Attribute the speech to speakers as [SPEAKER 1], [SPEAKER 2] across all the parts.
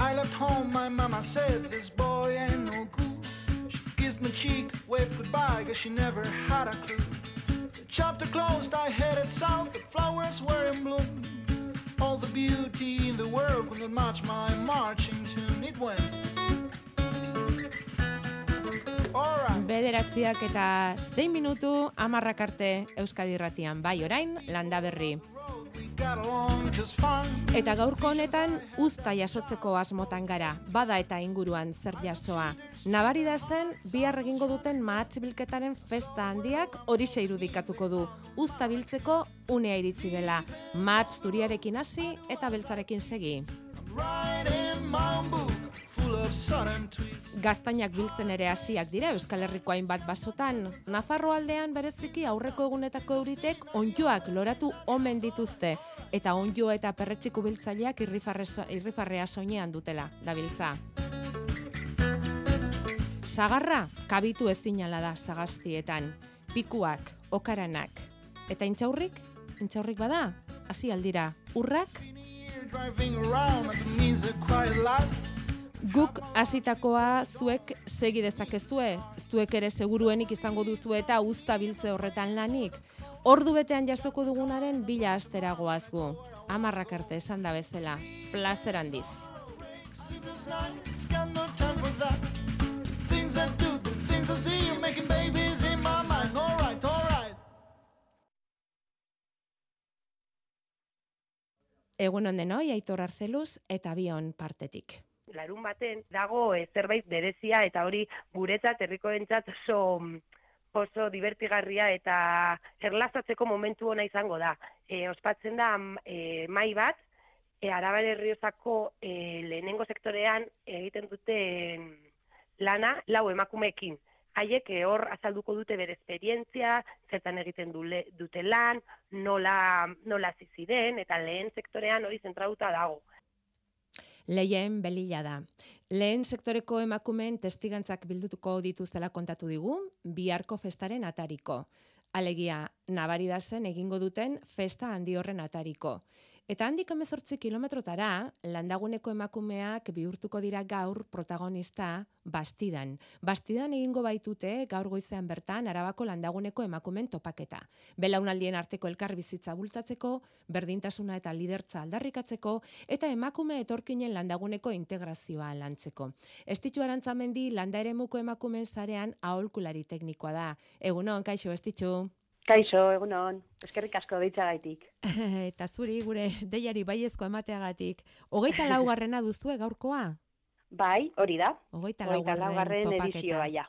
[SPEAKER 1] I left home, my mama said, this boy ain't no good. She kissed my cheek, waved goodbye, cause she never had a clue. The chapter closed, I headed south, the flowers were in bloom. All the beauty in the world could not match my marching tune. It went. Alright.
[SPEAKER 2] Bederatziak eta 6 minutu amarrak arte Euskadi Irratian bai orain landa berri. Eta gaurko honetan uzta jasotzeko asmotan gara, bada eta inguruan zer jasoa. Nabari da zen, bihar egingo duten mahatz bilketaren festa handiak hori irudikatuko du. Uzta biltzeko unea iritsi dela. Mahatz zuriarekin hasi eta beltzarekin segi. Gaztainak biltzen ere hasiak dira Euskal Herriko hainbat basotan. Nafarro aldean bereziki aurreko egunetako euritek onjoak loratu omen dituzte. Eta onjo eta perretxiku biltzaileak irrifarre- irrifarrea soinean dutela, dabiltza. Sagarra, kabitu ezinala da sagaztietan. Pikuak, okaranak. Eta intxaurrik? Intxaurrik bada? Hasi aldira. Urrak, Guk hasitakoa zuek segi dezakezue, zuek ere seguruenik izango duzu eta uzta biltze horretan lanik. Ordu betean jasoko dugunaren bila asteragoaz gu. Amarrak arte esan da bezala, plazer handiz. Egun ondenoi, Aitor Arzeluz eta bion partetik.
[SPEAKER 3] Larun baten dago e, zerbait berezia eta hori guretzat herrikoentzat oso mm, oso divertigarria eta erlazatzeko momentu ona izango da. E, ospatzen da mm, e, mai bat, e, Arabar Herriozako e, lehenengo sektorean egiten dute lana lau emakumeekin. Haiek e, hor azalduko dute bere esperientzia, zertan egiten dule, dute lan, nola, nola hasi ziren, eta lehen sektorean hori zentratuta dago.
[SPEAKER 2] Leien belila da. Lehen sektoreko emakumeen testigantzak bildutuko dituztela kontatu digu, biharko festaren atariko. Alegia, nabari da zen egingo duten festa handi horren atariko. Eta handik emezortzi kilometrotara, landaguneko emakumeak bihurtuko dira gaur protagonista Bastidan. Bastidan egingo baitute gaur goizean bertan Arabako landaguneko emakumen topaketa. Belaunaldien arteko elkarbizitza bultzatzeko, berdintasuna eta lidertza aldarrikatzeko eta emakume etorkinen landaguneko integrazioa lantzeko. Estitxu arantzamendi landa eremuko emakumen sarean aholkulari teknikoa da. Egunon, kaixo, estitxu.
[SPEAKER 3] Kaixo, egunon, eskerrik asko deitzagaitik.
[SPEAKER 2] eta zuri gure deiari baiezko emateagatik. Hogeita laugarrena duzue gaurkoa?
[SPEAKER 3] Bai, hori da.
[SPEAKER 2] Hogeita laugarren
[SPEAKER 3] laugarren edizioa, ja.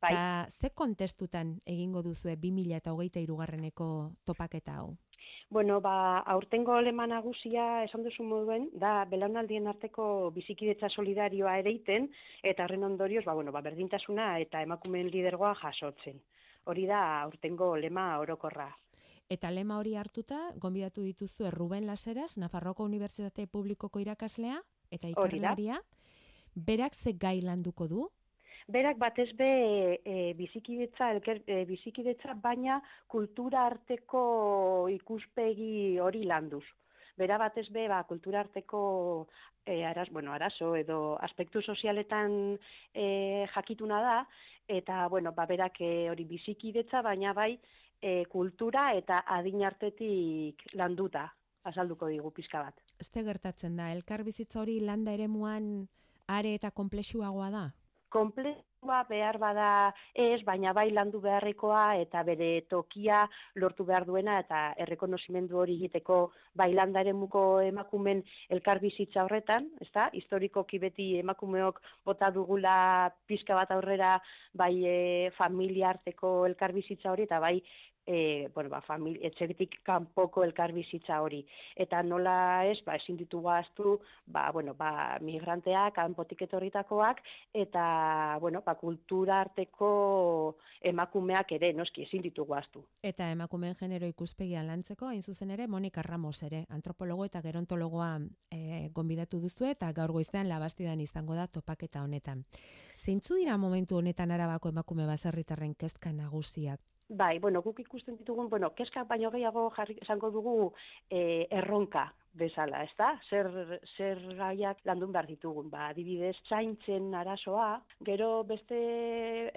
[SPEAKER 3] Bai.
[SPEAKER 2] Eta ze kontestutan egingo duzue 2000 eta hogeita irugarreneko topaketa hau?
[SPEAKER 3] Bueno, ba, aurtengo lema nagusia esan duzu moduen, da belaunaldien arteko bizikidetza solidarioa ereiten, eta horren ondorioz, ba, bueno, ba, berdintasuna eta emakumeen lidergoa jasotzen. Hori da aurtengo lema orokorra.
[SPEAKER 2] Eta lema hori hartuta, gonbidatu dituzu Ruben Laseras, Nafarroko Unibertsitate Publikoko irakaslea eta ikerlaria. Berak ze gai landuko du?
[SPEAKER 3] Berak batez be e, bizikidetza, elker, e, bizikidetza baina kultura arteko ikuspegi hori landuz. Bera batez be, ba, kultura arteko e, araz, bueno, arazo edo aspektu sozialetan e, jakituna da, eta, bueno, ba, berak e, hori bizikidetza, baina bai e, kultura eta adin artetik landuta azalduko digu pizka bat.
[SPEAKER 2] Ze gertatzen da, elkar bizitza hori landa eremuan are eta komplexuagoa da?
[SPEAKER 3] Komplexua behar bada ez, baina bai landu beharrekoa eta bere tokia lortu behar duena eta errekonozimendu hori egiteko bai landaren muko emakumen elkarbizitza horretan, ezta? Historikoki beti emakumeok bota dugula pizka bat aurrera bai e, familia arteko elkarbizitza hori eta bai e, bueno, ba, famili, etxetik kanpoko elkarbizitza hori. Eta nola ez, ba, ezin ditugu ahaztu, ba, bueno, ba, migranteak, kanpotik etorritakoak, eta, bueno, ba, kultura arteko emakumeak ere, noski, ezin ditugu ahaztu.
[SPEAKER 2] Eta emakumeen genero ikuspegia lantzeko, hain zuzen ere, Monika Ramos ere, antropologo eta gerontologoa e, gonbidatu duzu eta gaur goizean labastidan izango da topaketa honetan. Zeintzu dira momentu honetan arabako emakume baserritarren kezka nagusiak?
[SPEAKER 3] Bai, bueno, guk ikusten ditugun, bueno, keskak baino gehiago jarri esango dugu e, erronka. bezala, ez da? Zer, zer gaiak landun behar ditugun, ba, adibidez, zaintzen arazoa, gero beste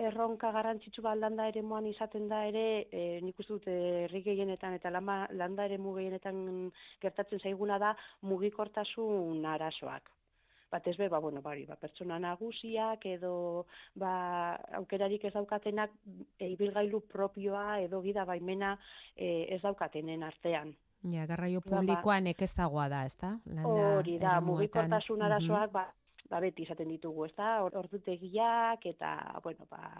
[SPEAKER 3] erronka garrantzitsu bat landa ere moan izaten da ere, e, nik uste dut herri gehienetan eta lama, landa ere gehienetan gertatzen zaiguna da mugikortasun arazoak. Bat ez be, ba, bueno, bari, ba, pertsona nagusiak edo ba, aukerarik ez daukatenak e, ibilgailu propioa edo gida baimena e, ez daukatenen artean.
[SPEAKER 2] Ja, garraio ba, ba. publikoa nekezagoa da, ezta?
[SPEAKER 3] Hori da, mugikortasun arazoak, ba, ba, beti izaten ditugu, ezta? Ordutegiak eta, bueno, ba,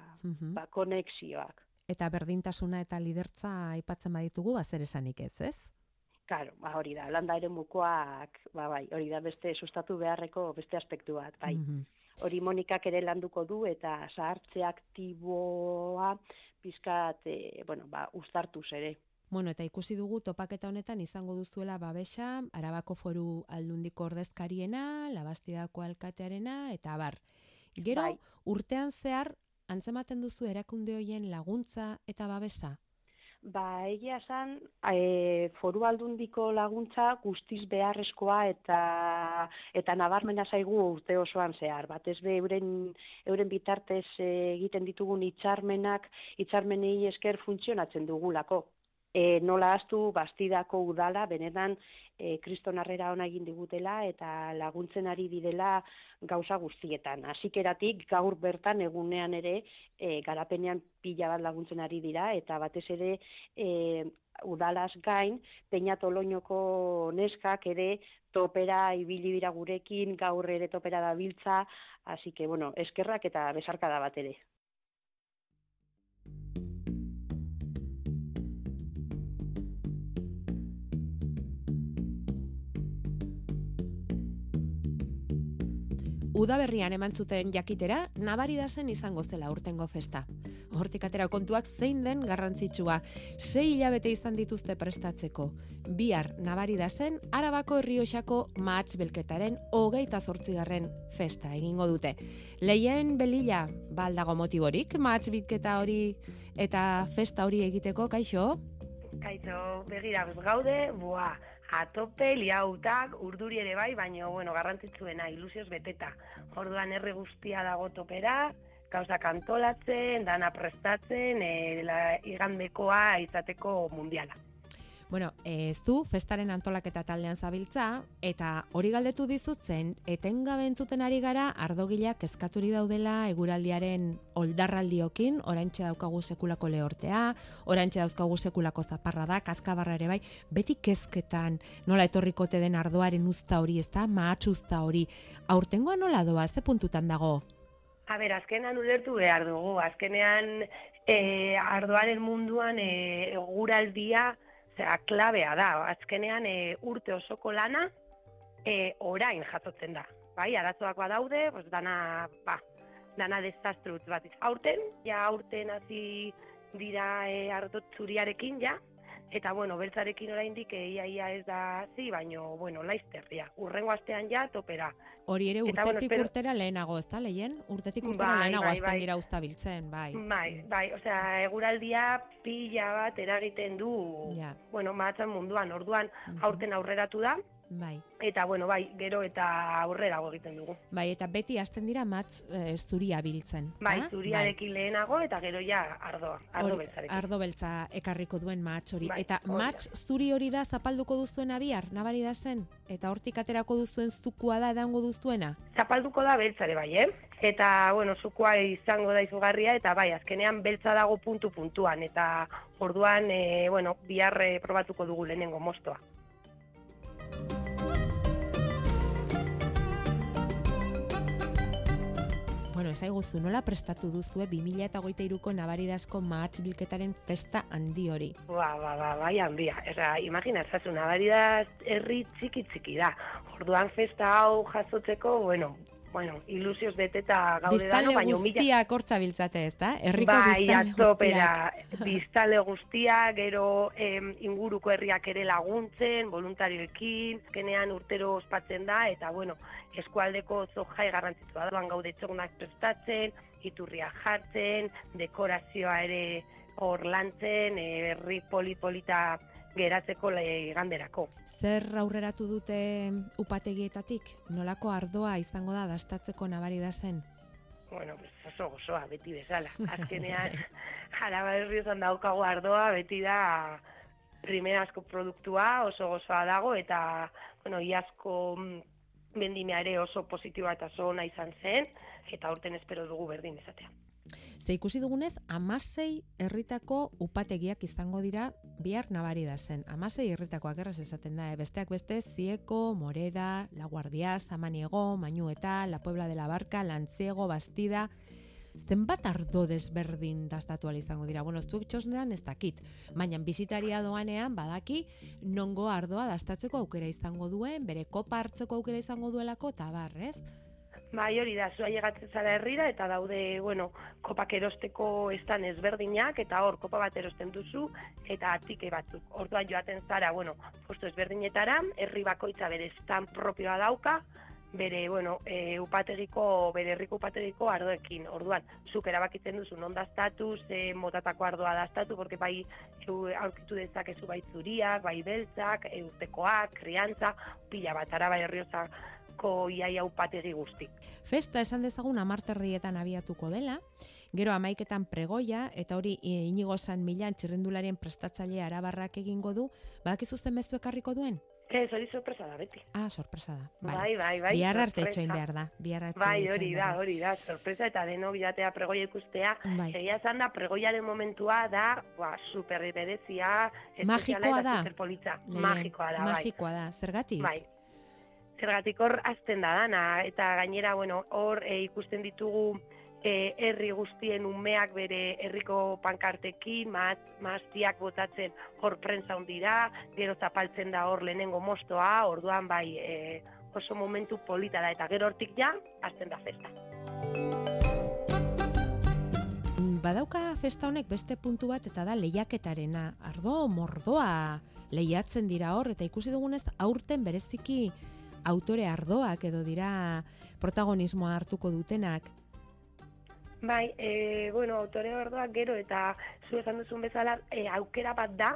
[SPEAKER 3] ba, konexioak.
[SPEAKER 2] Eta berdintasuna eta lidertza aipatzen baditugu, ba, zer esanik ez, ez?
[SPEAKER 3] Claro, ba, hori da, landa ere mukoak, ba, bai, hori da beste sustatu beharreko beste aspektu bat, bai. Hori Monikak ere landuko du eta zahartze aktiboa pizkat, e, bueno, ba, ustartuz ere.
[SPEAKER 2] Bueno, eta ikusi dugu topaketa honetan izango duzuela babesa, Arabako foru aldundiko ordezkariena, Labastidako alkatearena, eta bar. Gero, bai. urtean zehar, antzematen duzu erakunde hoien laguntza eta babesa?
[SPEAKER 3] Ba, egia esan, e, foru aldundiko laguntza guztiz beharrezkoa eta eta nabarmena zaigu urte osoan zehar. Bat ez be, euren, euren bitartez e, egiten ditugun itxarmenak, itxarmenei esker funtzionatzen dugulako e, nola astu bastidako udala benetan e, kriston arrera ona egin digutela eta laguntzen ari didela gauza guztietan. Hasikeratik gaur bertan egunean ere e, garapenean pila bat laguntzen ari dira eta batez ere e, udalaz gain peinatoloinoko neskak ere topera ibili dira gurekin gaur ere topera dabiltza, hasi que bueno, eskerrak eta besarkada bat ere.
[SPEAKER 2] Udaberrian eman zuten jakitera, nabari da zen izango zela urtengo festa. Hortik atera kontuak zein den garrantzitsua, sei hilabete izan dituzte prestatzeko. Bihar nabari da zen, arabako herrioxako maatz belketaren hogeita zortzigarren festa egingo dute. Leien belila, baldago motiborik, maatz bilketa hori eta festa hori egiteko, kaixo?
[SPEAKER 4] Kaixo, begira, gaude, boa, atope, liautak, urduri ere bai, baina, bueno, garrantzitsuena, ilusioz beteta. Orduan erre guztia dago topera, gauza kantolatzen, dana prestatzen, e, la, igandekoa izateko mundiala.
[SPEAKER 2] Bueno, ez du, festaren antolaketa taldean zabiltza, eta hori galdetu dizutzen, etengabe entzuten ari gara, ardogilak kezkaturi daudela eguraldiaren oldarraldiokin, orantxe daukagu sekulako lehortea, orantxe dauzkagu sekulako zaparra da, kaskabarra ere bai, beti kezketan, nola etorrikote den ardoaren usta hori, ez da, usta hori, aurtengoa nola doa, ze puntutan dago?
[SPEAKER 4] A ber, azkenean ulertu behar dugu, azkenean e, ardoaren munduan e, eguraldia, Zera, klabea da, azkenean e, urte osoko lana e, orain jasotzen da. Bai, arazoak badaude, pues dana, ba, dana desastrutz bat. Aurten, ja aurten hasi dira e, ardot zuriarekin, ja, eta bueno, beltzarekin oraindik ia ia ez da hasi, baino bueno, laister ja. Urrengo astean ja topera.
[SPEAKER 2] Hori ere urtetik bueno, urtera lehenago, ezta leien? Urtetik urtera bai, lehenago bai, bai. dira uztabiltzen, bai.
[SPEAKER 4] Bai, bai, osea, eguraldia pila bat eragiten du, ja. bueno, matzan munduan, orduan aurten aurreratu da,
[SPEAKER 2] Bai.
[SPEAKER 4] Eta, bueno, bai, gero eta aurrera egiten dugu.
[SPEAKER 2] Bai, eta beti hasten dira matz e, zuria biltzen.
[SPEAKER 4] Bai, ha? zuriarekin bai. lehenago eta gero ja ardoa, ardo beltzarekin.
[SPEAKER 2] Ardo beltza ekarriko duen matz hori. Bai, eta matz zuri hori da zapalduko duzuen abiar, nabari da zen? Eta hortik aterako duzuen zukua da edango duzuena?
[SPEAKER 4] Zapalduko da beltzare bai, eh? Eta, bueno, zukua izango da izugarria, eta bai, azkenean beltza dago puntu puntuan, eta orduan, e, bueno, biharre probatuko dugu lehenengo mostoa.
[SPEAKER 2] Bueno, ez aiguzu, nola prestatu duzue 2008ko nabaridazko mahatz bilketaren festa handi hori?
[SPEAKER 4] Ba, ba, ba, bai handia. Erra, imagina, zazu, nabaridaz herri txiki txiki da. Orduan festa hau jasotzeko, bueno, bueno, ilusioz beteta gaude
[SPEAKER 2] dano, baina humila... Biztale guztia biltzate ez da? Erriko
[SPEAKER 4] bai, biztale atopera, biztale guztia, gero em, inguruko herriak ere laguntzen, voluntarioekin, kenean urtero ospatzen da, eta bueno, eskualdeko zohai garrantzitua da, gaude txogunak prestatzen, iturria jartzen, dekorazioa ere hor lantzen, herri polipolita geratzeko ganderako.
[SPEAKER 2] Zer aurreratu dute upategietatik? Nolako ardoa izango da dastatzeko nabari da zen?
[SPEAKER 4] Bueno, pues oso gozoa, beti bezala. Azkenean, jaraba herriozan daukago ardoa, beti da primerazko produktua, oso gozoa dago, eta, bueno, iazko bendimea ere oso positiboa eta oso ona izan zen, eta urten espero dugu berdin esatea.
[SPEAKER 2] Ze ikusi dugunez, amasei herritako upategiak izango dira bihar nabari da zen. Amasei herritakoak erraz esaten da, eh? besteak beste, Zieko, Moreda, La Guardia, Samaniego, Mañueta, La Puebla de la Barca, Lantziego, Bastida, zenbat ardo desberdin dastatu izango dira. Bueno, zuek txosnean ez dakit, baina bizitaria doanean badaki nongo ardoa dastatzeko aukera izango duen, bere kopa hartzeko aukera izango duelako, eta bar, ez?
[SPEAKER 4] Bai, hori da, zua llegatzen zara herrira, eta daude, bueno, kopak erosteko estan ezberdinak, eta hor, kopa bat erosten duzu, eta atike batzuk. Orduan joaten zara, bueno, posto ezberdinetara, herri bakoitza bere estan propioa dauka, bere, bueno, e, upategiko, bere herriko upategiko ardoekin. Orduan, zuk erabakitzen duzu non daztatu, ze motatako ardoa daztatu, porque bai aurkitu dezakezu bai zuriak, bai beltzak, e, urtekoak, kriantza, pila bat, araba herriozako iaia upategi guzti.
[SPEAKER 2] Festa esan dezagun amarterrietan abiatuko dela, Gero amaiketan pregoia, eta hori inigo zan milan txirrendularien prestatzailea arabarrak egingo du, badakizu zen mezu ekarriko duen?
[SPEAKER 4] Ez, hori sorpresa da, beti.
[SPEAKER 2] Ah, sorpresa da.
[SPEAKER 4] Bai, bai, bai.
[SPEAKER 2] Biarra arte etxoin behar da. Biarra
[SPEAKER 4] bai, hori da, hori da. Sorpresa eta deno bilatea pregoia ikustea. Bai. Egia zan da, pregoiaren momentua da, ba, superri bedezia.
[SPEAKER 2] Magikoa da.
[SPEAKER 4] Magikoa da, bai.
[SPEAKER 2] Magikoa da, zergatik?
[SPEAKER 4] Bai. Zergatik hor azten da dana, eta gainera, bueno, hor e, ikusten ditugu herri guztien umeak bere herriko pankartekin, mat, maztiak botatzen hor prentza hundira, gero zapaltzen da hor lehenengo mostoa, orduan bai e, oso momentu polita da, eta gero hortik ja, azten da festa.
[SPEAKER 2] Badauka festa honek beste puntu bat eta da lehiaketarena. Ardo, mordoa lehiatzen dira hor, eta ikusi dugunez aurten bereziki autore ardoak edo dira protagonismoa hartuko dutenak.
[SPEAKER 4] Bai, e, bueno, autore orduak gero eta zu esan duzun bezala e, aukera bat da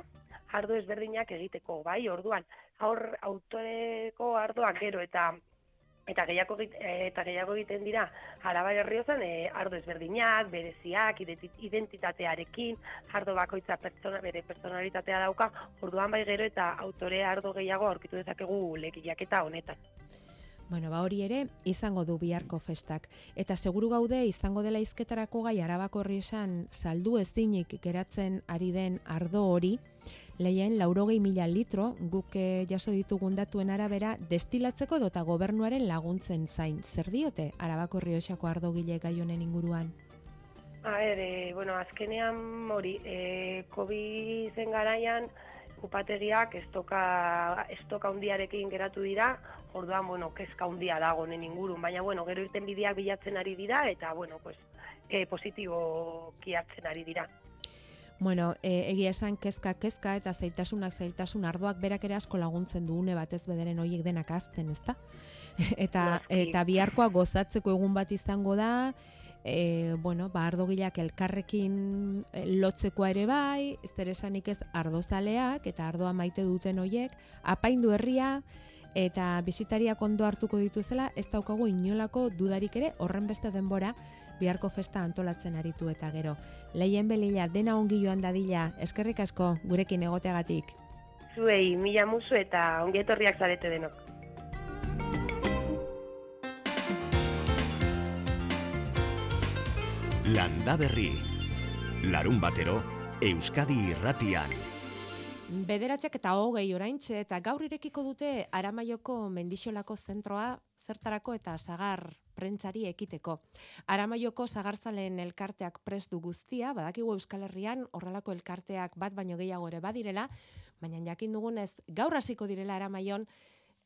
[SPEAKER 4] ardo ezberdinak egiteko, bai, orduan. Aur autoreko ardoak gero eta eta gehiago eta gehiago egiten dira Araba Herriozan e, ardo ezberdinak, bereziak, identitatearekin, ardo bakoitza pertsona bere personalitatea dauka, orduan bai gero eta autore ardo gehiago aurkitu dezakegu lekiak eta honetan.
[SPEAKER 2] Bueno, ba hori ere izango du biharko festak eta seguru gaude izango dela izketarako gai Arabako esan saldu ezinik geratzen ari den ardo hori lehen laurogei mila litro guk eh, jaso ditugun datuen arabera destilatzeko dota gobernuaren laguntzen zain. Zer diote Arabako horri ardo gile gai honen inguruan?
[SPEAKER 4] A ere, bueno, azkenean hori, e, COVID zen garaian, upategiak estoka, estoka undiarekin geratu dira, orduan, bueno, kezka undia dago nen ingurun, baina, bueno, gero irten bideak bilatzen ari dira, eta, bueno, pues, e, positibo kiatzen ari dira.
[SPEAKER 2] Bueno, e, egia esan kezka kezka eta zaitasunak zailtasun ardoak berak ere asko laguntzen duune batez bederen hoiek denak azten, ezta? eta eta biharkoa gozatzeko egun bat izango da, e, bueno, ba, ardogileak elkarrekin eh, lotzekoa ere bai, ez esanik ez ardozaleak eta ardoa maite duten hoiek, apaindu herria eta bisitariak ondo hartuko dituzela, ez daukagu inolako dudarik ere horren beste denbora biharko festa antolatzen aritu eta gero. Leien belila, dena ongi joan dadila, eskerrik asko gurekin egoteagatik.
[SPEAKER 4] Zuei, mila musu eta ongi etorriak zarete denok.
[SPEAKER 5] Landa Berri. Larun batero, Euskadi irratian.
[SPEAKER 2] Bederatziak eta hogei oraintxe eta gaur irekiko dute Aramaioko mendixolako zentroa zertarako eta zagar prentsari ekiteko. Aramaioko zagarzalen elkarteak prestu guztia, badakigu Euskal Herrian horrelako elkarteak bat baino gehiago ere badirela, baina jakin dugunez gaur hasiko direla Aramaion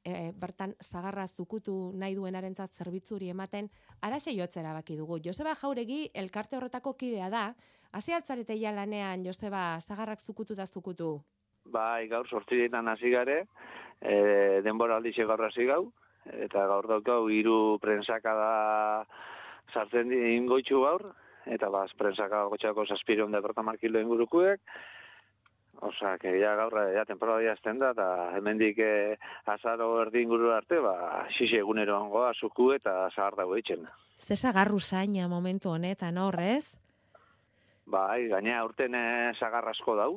[SPEAKER 2] e, bertan zagarra zukutu nahi duenarentzat zerbitzuri ematen, arase jotzera baki dugu. Joseba Jauregi elkarte horretako kidea da, hasi altzarete ja lanean, Joseba, zagarrak zukutu da zukutu?
[SPEAKER 6] Bai, gaur sortzi ditan hasi gare, e, denbora aldixe gaur hasi gau, eta gaur daukau hiru prensaka da sartzen ingoitxu gaur, eta baz, prensaka gotxako saspiron departamarkilo ingurukuek, Osa, que ja gaur ja temporada jazten da, eta hemendik eh, azaro erdi inguru arte, ba, xixe egunero ongoa, zuku eta zahar dago eitzen.
[SPEAKER 2] Ze sagarru zaina momentu honetan horrez?
[SPEAKER 6] Bai, gaina urten eh, sagar asko dau,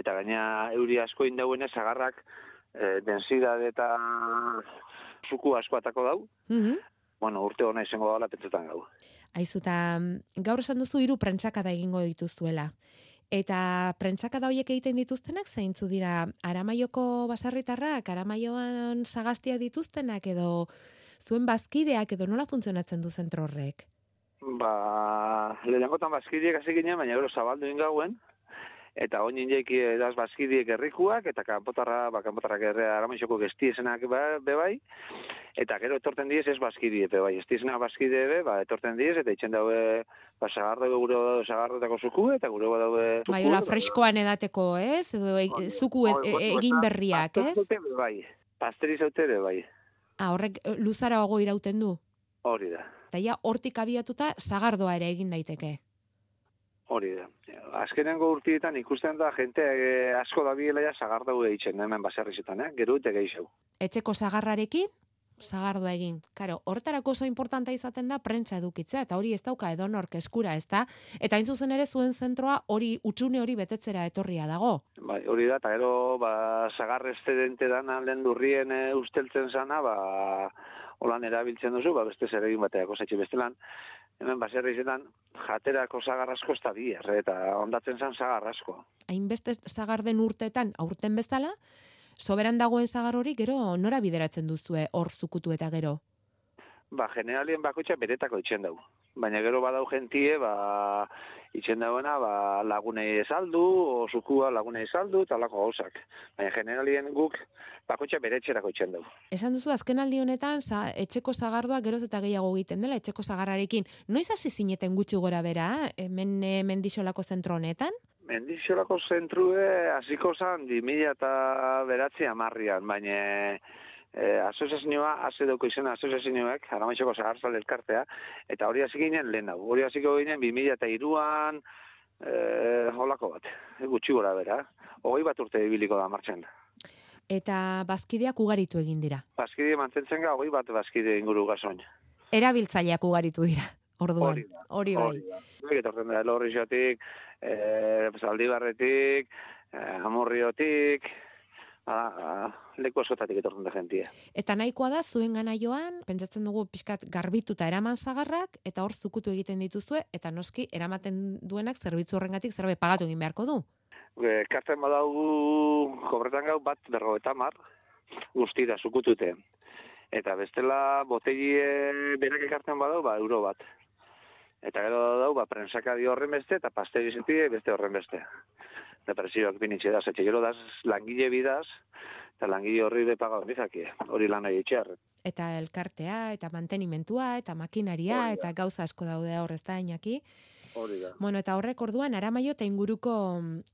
[SPEAKER 6] eta gaina euri asko indauen sagarrak eh, densidade eta zuku asko atako dau.
[SPEAKER 2] Mhm.
[SPEAKER 6] Bueno, urte hona izango dala pentsetan gau.
[SPEAKER 2] Aizuta, gaur esan duzu hiru prentsakada egingo dituztuela. Eta prentsakada hoiek egiten dituztenak zeintzu dira Aramaioko basarritarrak, Aramaioan sagaztiak dituztenak edo zuen bazkideak edo nola funtzionatzen du zentro horrek?
[SPEAKER 6] Ba, lehenengotan bazkidiek hasi ginen, baina gero zabaldu ingauen, eta oin injeki edaz bazkidiek errikuak, eta kanpotarra, ba, kanpotarrak erre aramaixoko gestiesenak ba, be bai, eta gero etorten diez ez bazkidie, be bai, gestiesenak bazkide be, ba, etorten diez, eta itxen daue, ba, sagardo gure sagardotako zuku, eta gure ba daue...
[SPEAKER 2] Bai, freskoan edateko, ez? Edo e, zuku e, e, egin berriak, ez?
[SPEAKER 6] Bai, pasteriz haute be bai,
[SPEAKER 2] Ah, horrek luzarago irauten du.
[SPEAKER 6] hori da.
[SPEAKER 2] Eta ja, hortik abiatuta sagardoa ere egin daiteke.
[SPEAKER 6] Hori da. Azkenengo urtietan ikusten da jente eh, asko dabiela ja sagardau eitzen hemen baserrizetan, eh? Gero eta gehiago.
[SPEAKER 2] Etxeko sagarrarekin, sagardoa egin. Karo, hortarako oso importanta izaten da prentza edukitzea, eta hori ez dauka edonork eskura, ez da? Eta hain zuzen ere zuen zentroa hori utxune hori betetzera etorria dago.
[SPEAKER 6] Bai, hori da, eta gero, ba, sagar estedente dana lehen durrien e, usteltzen zana, ba, holan erabiltzen duzu, ba, beste zer egin bateako zaitxe bestelan, hemen baserrizetan jaterako sagarrasko ez da bi, erre, eta ondatzen zan sagarrasko.
[SPEAKER 2] Hainbeste sagarden urteetan, aurten bezala, soberan dagoen sagar hori gero nora bideratzen duzue hor zukutu eta gero.
[SPEAKER 6] Ba, generalien bakoitza beretako itxen dau. Baina gero badau gentie, ba, itxen dauena, ba, lagunei esaldu, o zukua lagunei esaldu, eta lako gauzak. Baina generalien guk bakoitza beretxerako itxen dau.
[SPEAKER 2] Esan duzu azken aldi honetan sa, etxeko sagardoa geroz eta gehiago egiten dela etxeko sagarrarekin. Noiz hasi zineten gutxi gora bera, hemen e, mendixolako zentro honetan?
[SPEAKER 6] Mendixolako zentrue hasiko zan di mila eta beratzi amarrian, baina e, asoziazioa, hase dauko izena asoziazioek, aramaixoko zagarzal elkartea, eta hori hasi ginen lehen hau. Hori hasiko ginen bi mila eta iruan, e, holako bat, gutxi gora bera. Hogei bat urte ibiliko da martxan.
[SPEAKER 2] Eta bazkideak ugaritu egin dira.
[SPEAKER 6] Bazkide mantentzen ga, hogei bat bazkide inguru gazoin.
[SPEAKER 2] Erabiltzaileak ugaritu dira. Orduan,
[SPEAKER 6] Hori da,
[SPEAKER 2] hori bai.
[SPEAKER 6] Hori da. Etortzen da, lorrixotik, e, zaldibarretik, e, amorriotik, a, a, leku askotatik etortzen da jentia.
[SPEAKER 2] Eta nahikoa da zuen gana joan, pentsatzen dugu pixkat garbituta eraman zagarrak, eta hor zukutu egiten dituzue, eta noski eramaten duenak zerbitzu horrengatik zerbait pagatu egin beharko du.
[SPEAKER 6] E, kartzen badaugu, kobretan gau bat berro eta mar, guztira, zukutute. Eta bestela, botegie berak ekartzen badau, ba, euro bat. Eta gero dau, ba, prensakadi horren beste, eta pasteurizetie beste horren beste. Eta presioak binitxe da, zetxe gero daz langile bidaz, eta langile horri de paga bizaki, hori lan nahi etxear.
[SPEAKER 2] Eta elkartea, eta mantenimentua, eta makinaria, eta gauza asko daude hor ez da, Iñaki.
[SPEAKER 6] Hori da.
[SPEAKER 2] Bueno, eta horrek orduan aramaio eta inguruko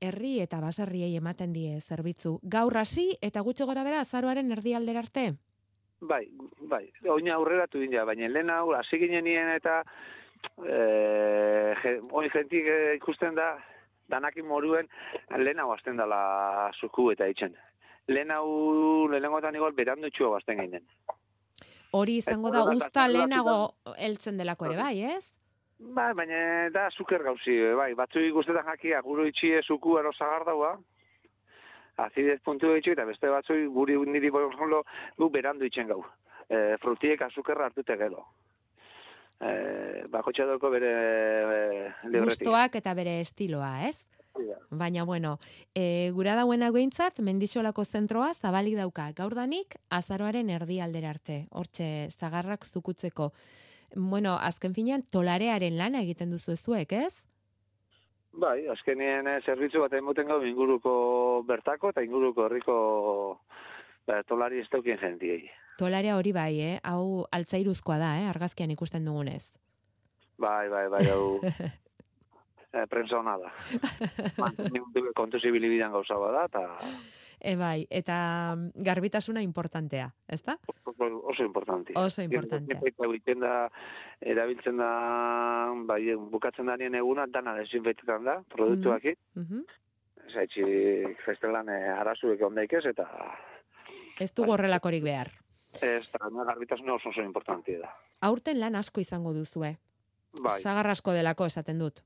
[SPEAKER 2] herri eta baserriei ematen die zerbitzu. Gaur hasi eta gutxi gora bera azaroaren erdialdera arte.
[SPEAKER 6] Bai, bai, oina aurreratu dira, baina lehen hau, hasi ginen nien eta e, je, oin jentik eh, ikusten da, danakin moruen, lehen hau azten dela zuku eta itxen. Lehen hau, lehenengotan igual, berandu txua bazten gainen.
[SPEAKER 2] Hori izango da usta lehenago heltzen delako ere bai, ez?
[SPEAKER 6] Bai, baina da zuker gauzi, bai, batzu ikustetan jakia, guru itxi zuku ero zagardaua, azidez puntu itxi, eta beste batzu guri niri, por berandu itxen gau. E, frutiek azukerra hartute gero. E, bako txadoko bere e, libretik.
[SPEAKER 2] Gustoak eta bere estiloa, ez? Baina, bueno, e, gura dauen behintzat, mendixolako zentroa zabalik dauka. Gaurdanik, azaroaren erdi aldera arte. Hortxe, zagarrak zukutzeko. Bueno, azken finean, tolarearen lana egiten duzu ezuek, ez?
[SPEAKER 6] Bai, azkenien eh, zerbitzu bat emoten gau inguruko bertako eta inguruko herriko ba, tolari ez daukien jentiei.
[SPEAKER 2] Tolarea hori bai, eh? Hau altzairuzkoa da, eh? Argazkian ikusten dugunez.
[SPEAKER 6] Bai, bai, bai, hau eh, prensa hona da. Mantenimendu kontu zibilibidan gauza bada, eta
[SPEAKER 2] E bai, eta mm, garbitasuna importantea, ezta?
[SPEAKER 6] oso, importante.
[SPEAKER 2] Oso importantea.
[SPEAKER 6] Eta egiten da, erabiltzen da, bai, bukatzen da nien eguna, dana desinfektetan da, produktuak,
[SPEAKER 2] Mhm.
[SPEAKER 6] zaitxik festelan e, arazuek ondaikez, eta
[SPEAKER 2] Ez du horrelakorik behar.
[SPEAKER 6] Ez da, garbitasuna oso oso importantia da.
[SPEAKER 2] Aurten lan asko izango duzue.
[SPEAKER 6] Bai,
[SPEAKER 2] Sagar asko delako esaten dut.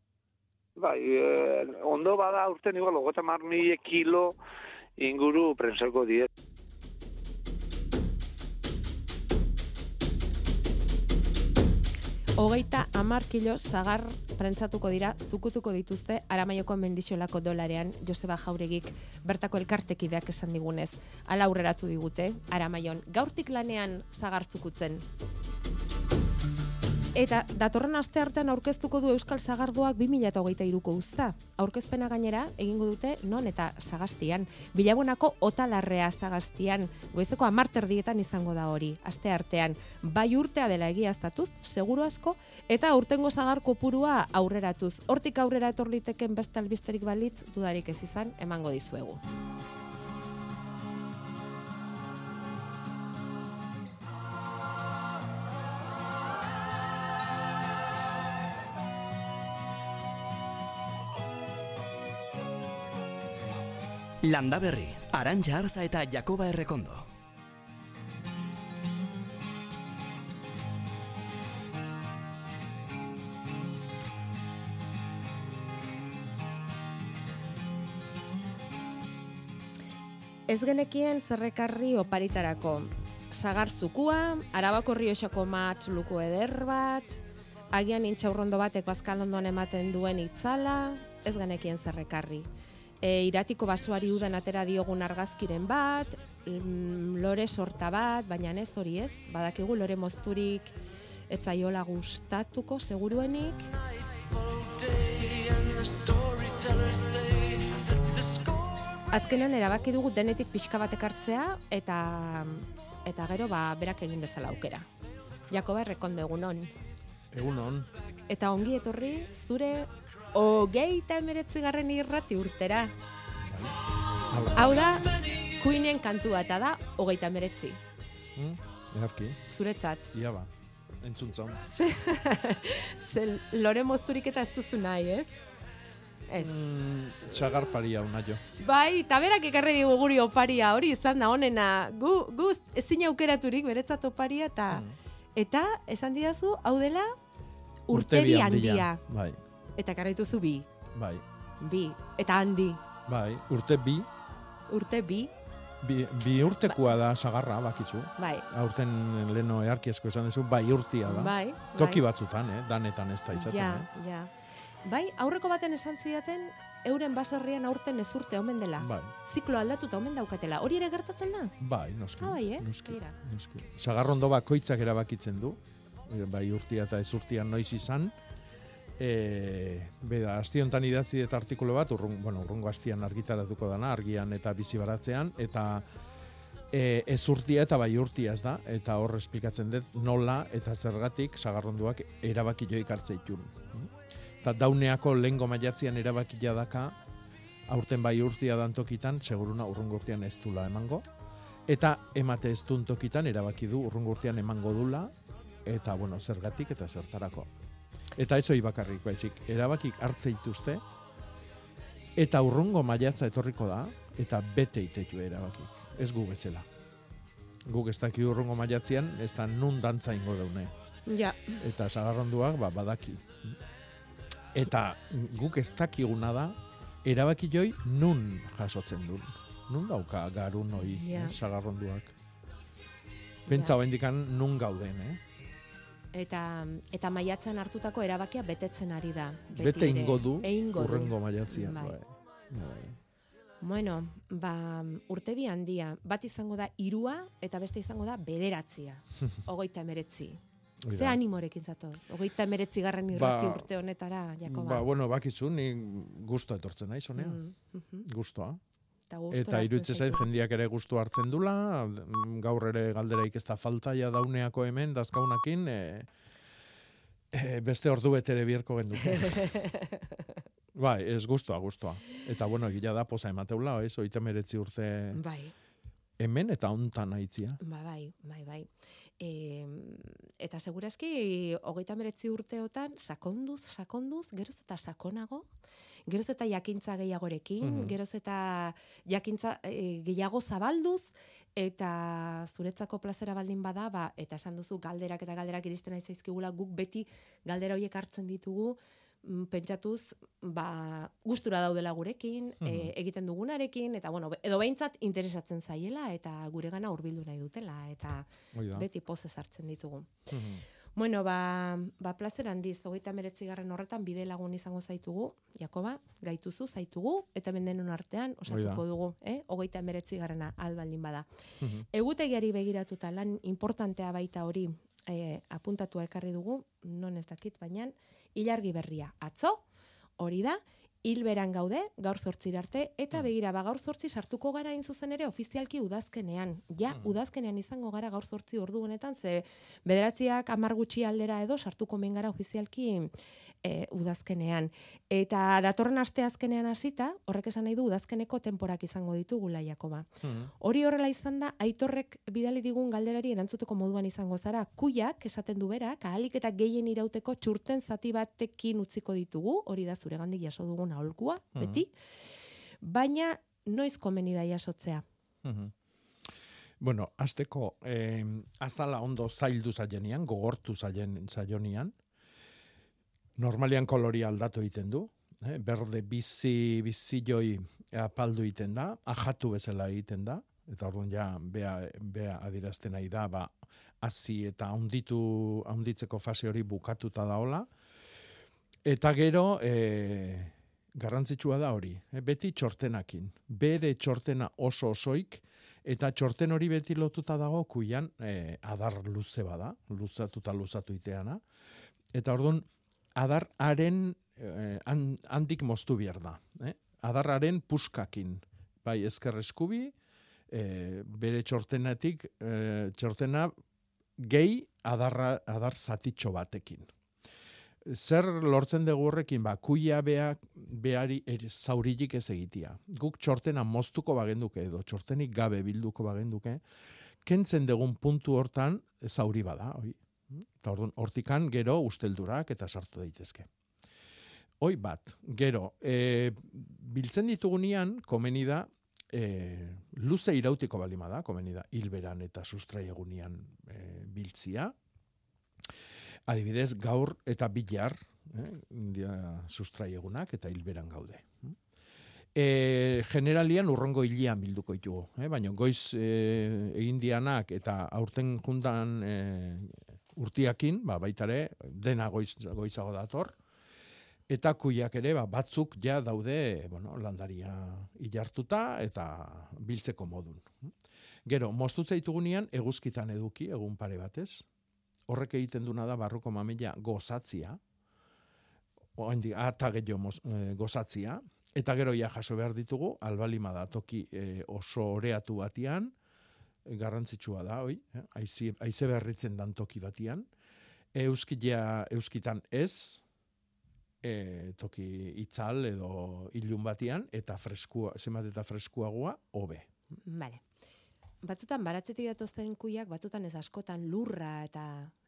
[SPEAKER 6] bai, e, ondo bada urten igual, ogota mar mila kilo inguru prensako diet.
[SPEAKER 2] Hogeita amar kilo zagar prentsatuko dira, zukutuko dituzte Aramaioko mendixolako dolarean Joseba Jauregik bertako elkartekideak esan digunez. Ala aurreratu digute, Aramaion. Gaurtik lanean zagar zukutzen. Eta datorren aste artean aurkeztuko du Euskal Zagarduak 2023ko uzta. Aurkezpena gainera egingo dute non eta Sagastian. Bilabonako otalarrea Sagastian. Goizeko amarterdietan izango da hori. Aste artean bai urtea dela egiaztatuz, seguru asko, eta aurtengo zagar kopurua aurreratuz. Hortik aurrera etorliteken beste albisterik balitz, dudarik ez izan, emango dizuegu.
[SPEAKER 7] Landa Berri, Arantxa Arza eta Jakoba Errekondo.
[SPEAKER 2] Ez genekien zerrekarri oparitarako. Sagar zukua, arabako rioxako matxuluko eder bat, agian intxaurrondo batek bazkalondoan ematen duen itzala, ez genekien zerrekarri. E, iratiko basoari udan atera diogun argazkiren bat, mm, lore sorta bat, baina ez hori ez, badakigu lore mozturik etzaiola gustatuko seguruenik. Azkenean erabaki dugu denetik pixka batek hartzea eta eta gero ba berak egin dezala aukera. Jakoba errekonde egunon.
[SPEAKER 8] Egunon.
[SPEAKER 2] Eta ongi etorri zure hogeita emeretzi garren irrati urtera. Hau da, Queenen kantua eta da hogeita emeretzi.
[SPEAKER 8] Hmm? Eharki,
[SPEAKER 2] Zuretzat.
[SPEAKER 8] ia ba. Entzuntzan.
[SPEAKER 2] Zen lore mozturik eta ez duzu nahi, ez? Ez.
[SPEAKER 8] Mm, txagar paria una jo.
[SPEAKER 2] Bai, eta berak ekarri digu guri oparia, hori izan da honena. Gu, gu ezin aukeraturik beretzat oparia eta
[SPEAKER 8] Mm.
[SPEAKER 2] eta esan didazu hau dela urtebi handia.
[SPEAKER 8] Bai,
[SPEAKER 2] Eta ekarri dituzu bi.
[SPEAKER 8] bai,
[SPEAKER 2] Bi. Eta handi.
[SPEAKER 8] bai. Urte bi,
[SPEAKER 2] Urte bi.
[SPEAKER 8] bi, bi urtekoa da sagarra, bakitzu.
[SPEAKER 2] Bai.
[SPEAKER 8] Aurten leno earki esko esan duzu, bai urtia da.
[SPEAKER 2] Bai.
[SPEAKER 8] Toki
[SPEAKER 2] bai.
[SPEAKER 8] batzutan, eh? danetan ez da izaten.
[SPEAKER 2] Ja,
[SPEAKER 8] eh?
[SPEAKER 2] ja. Bai, aurreko baten esan zidaten, euren baserrian aurten ez urte omen dela.
[SPEAKER 8] Bai,
[SPEAKER 2] Ziklo aldatuta omen daukatela. Hori ere gertatzen da?
[SPEAKER 8] bai, noski.
[SPEAKER 2] Ah, bai, eh?
[SPEAKER 8] Noski,
[SPEAKER 2] Begira.
[SPEAKER 8] noski. Sagarrondo bakoitzak erabakitzen du, bai urtia eta ez urtia noiz izan, E, beda, asti hontan idatzi eta artikulu bat, urrun, bueno, urrungo astian argitaratuko dana, argian eta bizi baratzean, eta e, ez urtia eta bai urtia ez da, eta hor esplikatzen dut nola eta zergatik sagarronduak erabaki joik hartze itun. Eta dauneako lehengo maiatzean erabaki daka, aurten bai urtia dan tokitan, seguruna urrungo urtean ez dula emango, eta emate ez tokitan erabaki du urrungo urtean emango dula, eta bueno, zergatik eta zertarako. Eta etxoi bakarrik, baizik, erabakik hartze dituzte, eta urrungo maiatza etorriko da, eta bete itetu erabakik, ez gu betzela. Guk ez daki urrungo maiatzean, ez da nun dantza ingo daune.
[SPEAKER 2] Ja.
[SPEAKER 8] Eta sagarronduak, ba, badaki. Eta guk ez dakiguna da, erabaki joi nun jasotzen duen. Nun dauka garun hoi
[SPEAKER 2] Ja.
[SPEAKER 8] eh, sagarronduak. Pentsa
[SPEAKER 2] ja.
[SPEAKER 8] nun gauden, eh?
[SPEAKER 2] Eta, eta maiatzen hartutako erabakia betetzen ari da. beti
[SPEAKER 8] Bete ingo du, urrengo maiatzian.
[SPEAKER 2] Bai.
[SPEAKER 8] Bai. Bai.
[SPEAKER 2] Bueno, ba, urtebi handia. Bat izango da irua eta beste izango da bederatzia. Hogeita emeretzi.
[SPEAKER 8] Hori
[SPEAKER 2] Ze animorekin zatoz? Hogeita emeretzi garren irrati
[SPEAKER 8] Ba-
[SPEAKER 2] urte honetara, Jakoba.
[SPEAKER 8] Ba, bueno, bakizu, ni gusto etortzen naiz, honea.
[SPEAKER 2] Mm, mhm.
[SPEAKER 8] Gustoa.
[SPEAKER 2] Eta gustora
[SPEAKER 8] Eta iruditzen zait jendiak ere gustu hartzen dula, mm, gaur ere galderaik ez da faltaia dauneako hemen, dazkaunakin, e, e, beste ordu betere bierko genduke. bai, ez gustoa, gustoa. Eta bueno, egia da poza emateula, ez, oita meretzi urte
[SPEAKER 2] Bai,
[SPEAKER 8] hemen eta hontan aitzia.
[SPEAKER 2] ba, bai, bai, bai. E, eta segurazki, hogeita meretzi urteotan, sakonduz, sakonduz, geroz eta sakonago, geroz eta jakintza gehiagorekin,
[SPEAKER 8] Mhm.
[SPEAKER 2] geroz eta jakintza e, gehiago zabalduz, eta zuretzako plazera baldin bada, ba, eta esan duzu galderak eta galderak iristen ari zaizkigula, guk beti galdera horiek hartzen ditugu, mm, pentsatuz, ba, gustura daudela gurekin, e,
[SPEAKER 8] Mhm.
[SPEAKER 2] egiten dugunarekin, eta bueno, edo behintzat interesatzen zaiela, eta guregana hurbildu nahi dutela, eta
[SPEAKER 8] Hoi da.
[SPEAKER 2] beti pozez hartzen ditugu.
[SPEAKER 8] Mhm.
[SPEAKER 2] Bueno, ba, ba plazer handiz, hogeita meretzi garren horretan bide lagun izango zaitugu, Jakoba, gaituzu, zaitugu, eta bendenon artean osatuko dugu, eh? hogeita meretzi albaldin bada. Egutegiari begiratuta lan importantea baita hori eh, apuntatua ekarri dugu, non ez dakit, baina ilargi berria atzo, hori da, hilberan gaude, gaur zortzir arte, eta
[SPEAKER 8] Mm.
[SPEAKER 2] begira, ba, gaur zortzi sartuko gara hain zuzen ere ofizialki udazkenean. Ja,
[SPEAKER 8] Mm.
[SPEAKER 2] udazkenean izango gara gaur zortzi ordu honetan, ze bederatziak amar gutxi aldera edo sartuko men gara ofizialki e, udazkenean. Eta datorren aste azkenean hasita, horrek esan nahi du udazkeneko temporak izango ditugula Jakoba.
[SPEAKER 8] Mhm.
[SPEAKER 2] Hori horrela izan da, aitorrek bidali digun galderari erantzuteko moduan izango zara, kuiak esaten du berak, ahalik eta gehien irauteko txurten zati batekin utziko ditugu, hori da zure gandik jaso dugun aholkua,
[SPEAKER 8] Mhm.
[SPEAKER 2] beti, baina noiz komeni da jasotzea.
[SPEAKER 8] Mhm. Bueno, azteko, eh, azala ondo zaildu zaienian, gogortu zaien zaionian, normalian kolori aldatu egiten du, eh, berde bizi, bizi joi apaldu egiten da, ajatu bezala egiten da, eta orduan ja, bea, bea adirazten nahi da, ba, hasi eta haunditu, haunditzeko fase hori bukatuta daola, eta gero, e, garrantzitsua da hori, eh, beti txortenakin, bere txortena oso osoik, eta txorten hori beti lotuta dago kuian eh, adar luze bada, luzatuta luzatu iteana, eta orduan, adararen eh, han- handik moztu behar da. Eh? Adarraren puskakin, bai ezker eskubi, eh, bere txortenetik, eh, txortena gehi adarra, adar zatitxo batekin. Zer lortzen dugu horrekin, ba, kuia beak, behari er, zaurilik ez egitia. Guk txortena moztuko bagenduke edo txortenik gabe bilduko bagenduke, kentzen dugun puntu hortan zauri bada, hoi. Eta orduan, hortikan gero usteldurak eta sartu daitezke. Hoi bat, gero, e, biltzen ditugunean, komeni da, e, luze irautiko balima da, komeni da, hilberan eta sustrai egunean e, biltzia. Adibidez, gaur eta bilar, eh, dia sustrai egunak eta hilberan gaude. E, generalian urrongo hilian bilduko ditugu, eh? baina goiz e, egin dianak eta aurten juntan e, urtiakin, ba, baitare, dena goiz, goizago dator, eta kuiak ere ba, batzuk ja daude bueno, landaria ilartuta eta biltzeko modun. Gero, moztutza ditugunean eguzkitan eduki, egun pare batez, horrek egiten duna da barruko mamila gozatzia, oaindik ata gehiago eh, gozatzia, eta gero ja jaso behar ditugu, albalima da toki eh, oso oreatu batian, garrantzitsua da, oi, eh? aize, aize berritzen dan toki batian, euskitia euskitan ez, e, toki itzal edo ilun batian, eta freskua, zenbat eta freskuagoa, hobe.
[SPEAKER 2] Vale. Batzutan baratzetik datozen kuiak, batzutan ez askotan lurra eta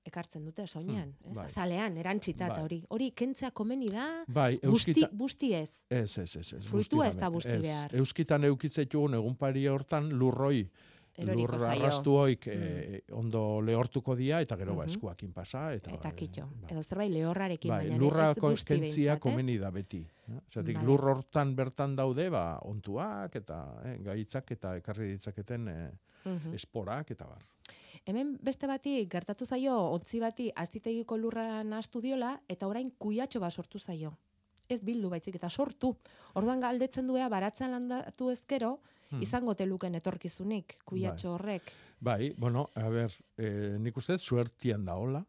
[SPEAKER 2] ekartzen dute soinean,
[SPEAKER 8] Hmm,
[SPEAKER 2] ez?
[SPEAKER 8] bai.
[SPEAKER 2] Azalean, erantzita eta
[SPEAKER 8] Bai.
[SPEAKER 2] hori. Hori kentzea komeni da,
[SPEAKER 8] Bai,
[SPEAKER 2] busti,
[SPEAKER 8] euskita,
[SPEAKER 2] busti ez.
[SPEAKER 8] ez, ez, ez, ez.
[SPEAKER 2] Fruitua
[SPEAKER 8] busti
[SPEAKER 2] ez da busti behar.
[SPEAKER 8] Euskitan eukitzetugun egun pari hortan lurroi, lur
[SPEAKER 2] zaio. Mm.
[SPEAKER 8] arrastu hoik eh, ondo lehortuko dia, eta gero ba
[SPEAKER 2] Mhm.
[SPEAKER 8] eskuakin pasa. Eta,
[SPEAKER 2] Eta
[SPEAKER 8] eh,
[SPEAKER 2] kitxo.
[SPEAKER 8] bai.
[SPEAKER 2] Edo zerbait lehorrarekin,
[SPEAKER 8] Bai,
[SPEAKER 2] baina
[SPEAKER 8] lurra
[SPEAKER 2] ez busti
[SPEAKER 8] kentzia
[SPEAKER 2] behintzat, ez?
[SPEAKER 8] komeni da beti. eh?
[SPEAKER 2] Vale.
[SPEAKER 8] lur hortan bertan daude, ba, ontuak eta eh, gaitzak eta ekarri ditzaketen eh,
[SPEAKER 2] Mhm.
[SPEAKER 8] esporak eta bar.
[SPEAKER 2] Hemen beste bati gertatu zaio ontzi bati azitegiko lurra nahastu diola eta orain kuiatxo bat sortu zaio. Ez bildu baizik eta sortu. Orduan galdetzen duea baratzen landatu ezkero
[SPEAKER 8] Hmm.
[SPEAKER 2] izango teluken etorkizunik kuiatxo horrek.
[SPEAKER 8] Bai, bueno, a ber, eh, nik uste dut suertian da hola.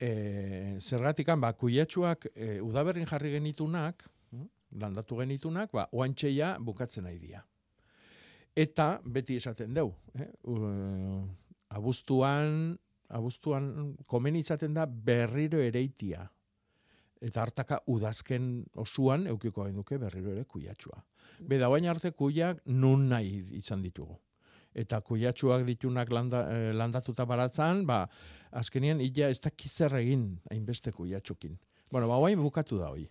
[SPEAKER 8] Eh, zergatikan, ba, kuiatxuak eh, udaberrin jarri genitunak, hm, landatu genitunak, ba, oantxeia bukatzen nahi dira. Eta beti esaten deu, eh? abuztuan, abuztuan komen izaten da berriro ereitia. Eta hartaka udazken osuan eukiko genuke berriro ere kuiatxua. Beda baina arte kuiak nun nahi izan ditugu. Eta kuiatxuak ditunak landa, eh, landatuta baratzan, ba, azkenian illa ez dakiz zer egin hainbeste kuiatxukin. Bueno, ba, guain bukatu da hoi.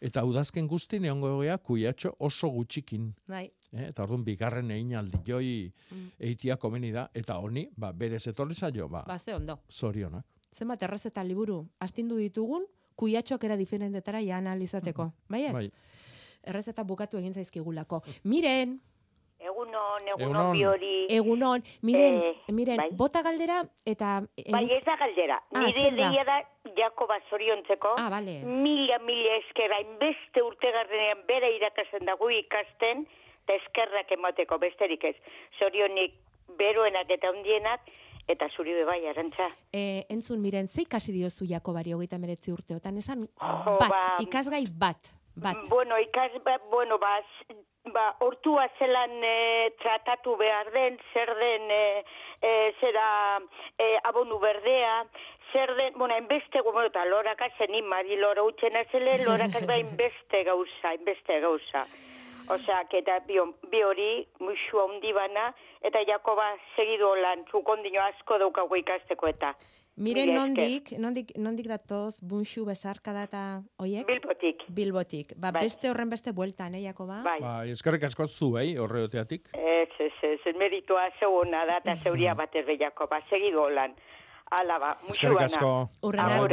[SPEAKER 8] Eta udazken guzti neongo gea kuiatxo oso gutxikin.
[SPEAKER 2] Bai.
[SPEAKER 8] Eh? Eta orduan bigarren egin aldi joi
[SPEAKER 2] Mm.
[SPEAKER 8] eitia komeni da. Eta honi, ba, berez etorri zaio, ba,
[SPEAKER 2] Ba, ze ondo.
[SPEAKER 8] zorionak.
[SPEAKER 2] Zenbat errezeta liburu astindu ditugun, kuiatxoak era diferentetara ja analizateko. Bai,
[SPEAKER 8] Bai.
[SPEAKER 2] Errezeta bukatu egin zaizkigulako. Miren,
[SPEAKER 9] Egunon, egunon
[SPEAKER 8] Egunon.
[SPEAKER 9] bi hori.
[SPEAKER 2] egunon, miren,
[SPEAKER 9] Eh,
[SPEAKER 2] miren,
[SPEAKER 9] bai.
[SPEAKER 2] bota galdera eta...
[SPEAKER 9] Bai, ez da galdera.
[SPEAKER 2] Ah,
[SPEAKER 9] Nire
[SPEAKER 2] zer da?
[SPEAKER 9] deia da Jakoba zoriontzeko.
[SPEAKER 2] Ah, bale.
[SPEAKER 9] Mila, mila eskera, inbeste urtegarrenean bera irakasten dago ikasten, eta eskerrak emateko besterik ez. Zorionik beroenak eta hundienak, eta zuri bai, arantza.
[SPEAKER 2] E, entzun, miren, ze ikasi diozu Jakobari hogeita meretzi urteotan, esan
[SPEAKER 9] Jo,
[SPEAKER 2] bat,
[SPEAKER 9] ba-
[SPEAKER 2] ikasgai bat, bat.
[SPEAKER 9] Bueno, ikas, ba, bueno, ba, ba, hortua zelan e, tratatu behar den, zer den, e, e, zera, e, abonu berdea, zer den, bueno, enbeste, bueno, eta lorakaz, zenin mari lora utxen azele, lorakaz ba, inbeste gauza, inbeste gauza. Osea, que eta bi, bi hori, muixu handi bana, eta Jakoba segidu lan, zukondino asko daukago ikasteko eta.
[SPEAKER 2] Miren
[SPEAKER 9] Mila esker.
[SPEAKER 2] nondik, nondik, nondik datoz, bunxu, besarkada eta oiek?
[SPEAKER 9] Bilbotik,
[SPEAKER 2] Bilbotik. Ba,
[SPEAKER 9] Bai.
[SPEAKER 2] beste horren beste bueltan, eh, Jakoba?
[SPEAKER 9] bai.
[SPEAKER 8] Ba, eskerrik asko zuei, horreoteatik.
[SPEAKER 9] Ez, ez, ez, ez meritua zeuguna da, eta zeuria bat erbeako, ba, segidu lan. Ala, ba, musu
[SPEAKER 8] Eskerrik
[SPEAKER 9] bana.
[SPEAKER 8] asko.
[SPEAKER 2] Urren
[SPEAKER 9] Agur.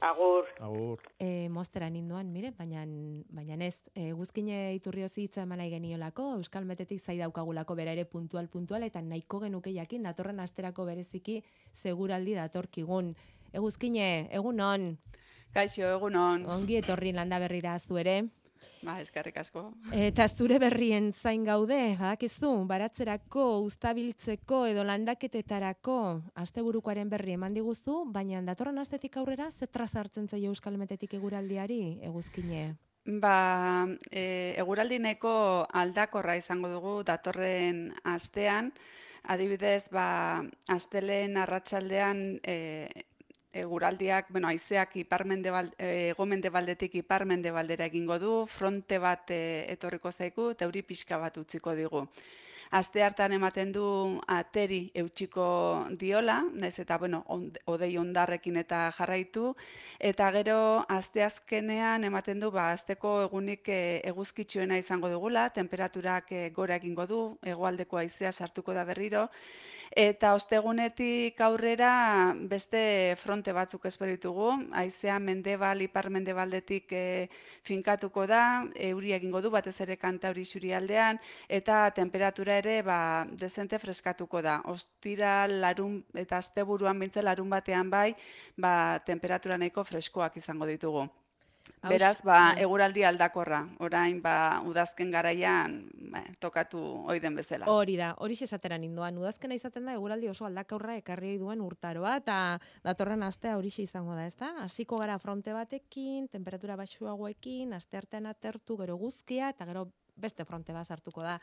[SPEAKER 9] Agur.
[SPEAKER 8] Agur.
[SPEAKER 2] E, mostera ninduan, mire, baina, baina ez, e, guzkine iturriozi hitza emanai geniolako, Euskal Metetik zai daukagulako bera ere puntual puntual, eta nahiko genuke jakin, datorren asterako bereziki, seguraldi datorkigun. Eguzkine, egunon,
[SPEAKER 10] Kaixo, egunon.
[SPEAKER 2] ongi etorri landa berrira zu ere.
[SPEAKER 10] Ba, eskerrik asko.
[SPEAKER 2] Eta zure berrien zain gaude, badakizu, baratzerako, uztabiltzeko edo landaketetarako asteburukoaren berri eman diguzu, baina datorren astetik aurrera ze traza hartzen zaio Euskal Metetik eguraldiari, eguzkine.
[SPEAKER 10] Ba, e, eguraldineko aldakorra izango dugu datorren astean. Adibidez, ba, astelen arratsaldean e, eguraldiak, bueno, haizeak iparmendebal, e, hegomendebaletik iparmendebaldera egingo du, fronte bat e, etorriko zaigu, eta euri pixka bat utziko digu. Aste hartan ematen du ateri eutxiko diola, naiz eta bueno, ond, odei ondarrekin eta jarraitu, eta gero asteazkenean ematen du ba asteko egunik e, eguzkitsuena izango dugula, temperaturak e, gora egingo du, hegoaldeko haizea sartuko da berriro, Eta ostegunetik aurrera beste fronte batzuk esperitugu, haizea mendebal, ipar mendebaldetik e, finkatuko da, euri egingo du batez ere kantauri aldean, eta temperatura ere ba, dezente freskatuko da. Ostira larun eta asteburuan bintze larun batean bai, ba, temperatura nahiko freskoak izango ditugu. Beraz, ba,
[SPEAKER 2] bai.
[SPEAKER 10] eguraldi aldakorra, orain ba, udazken garaian ba, tokatu oiden bezala.
[SPEAKER 2] Hori da, hori esatera ninduan, udazkena izaten da eguraldi oso aldakaurra ekarri duen urtaroa, eta datorren astea hori izango da, ezta? Hasiko gara fronte batekin, temperatura baxuagoekin, aste artean atertu, gero guzkia, eta gero beste fronte bat sartuko da.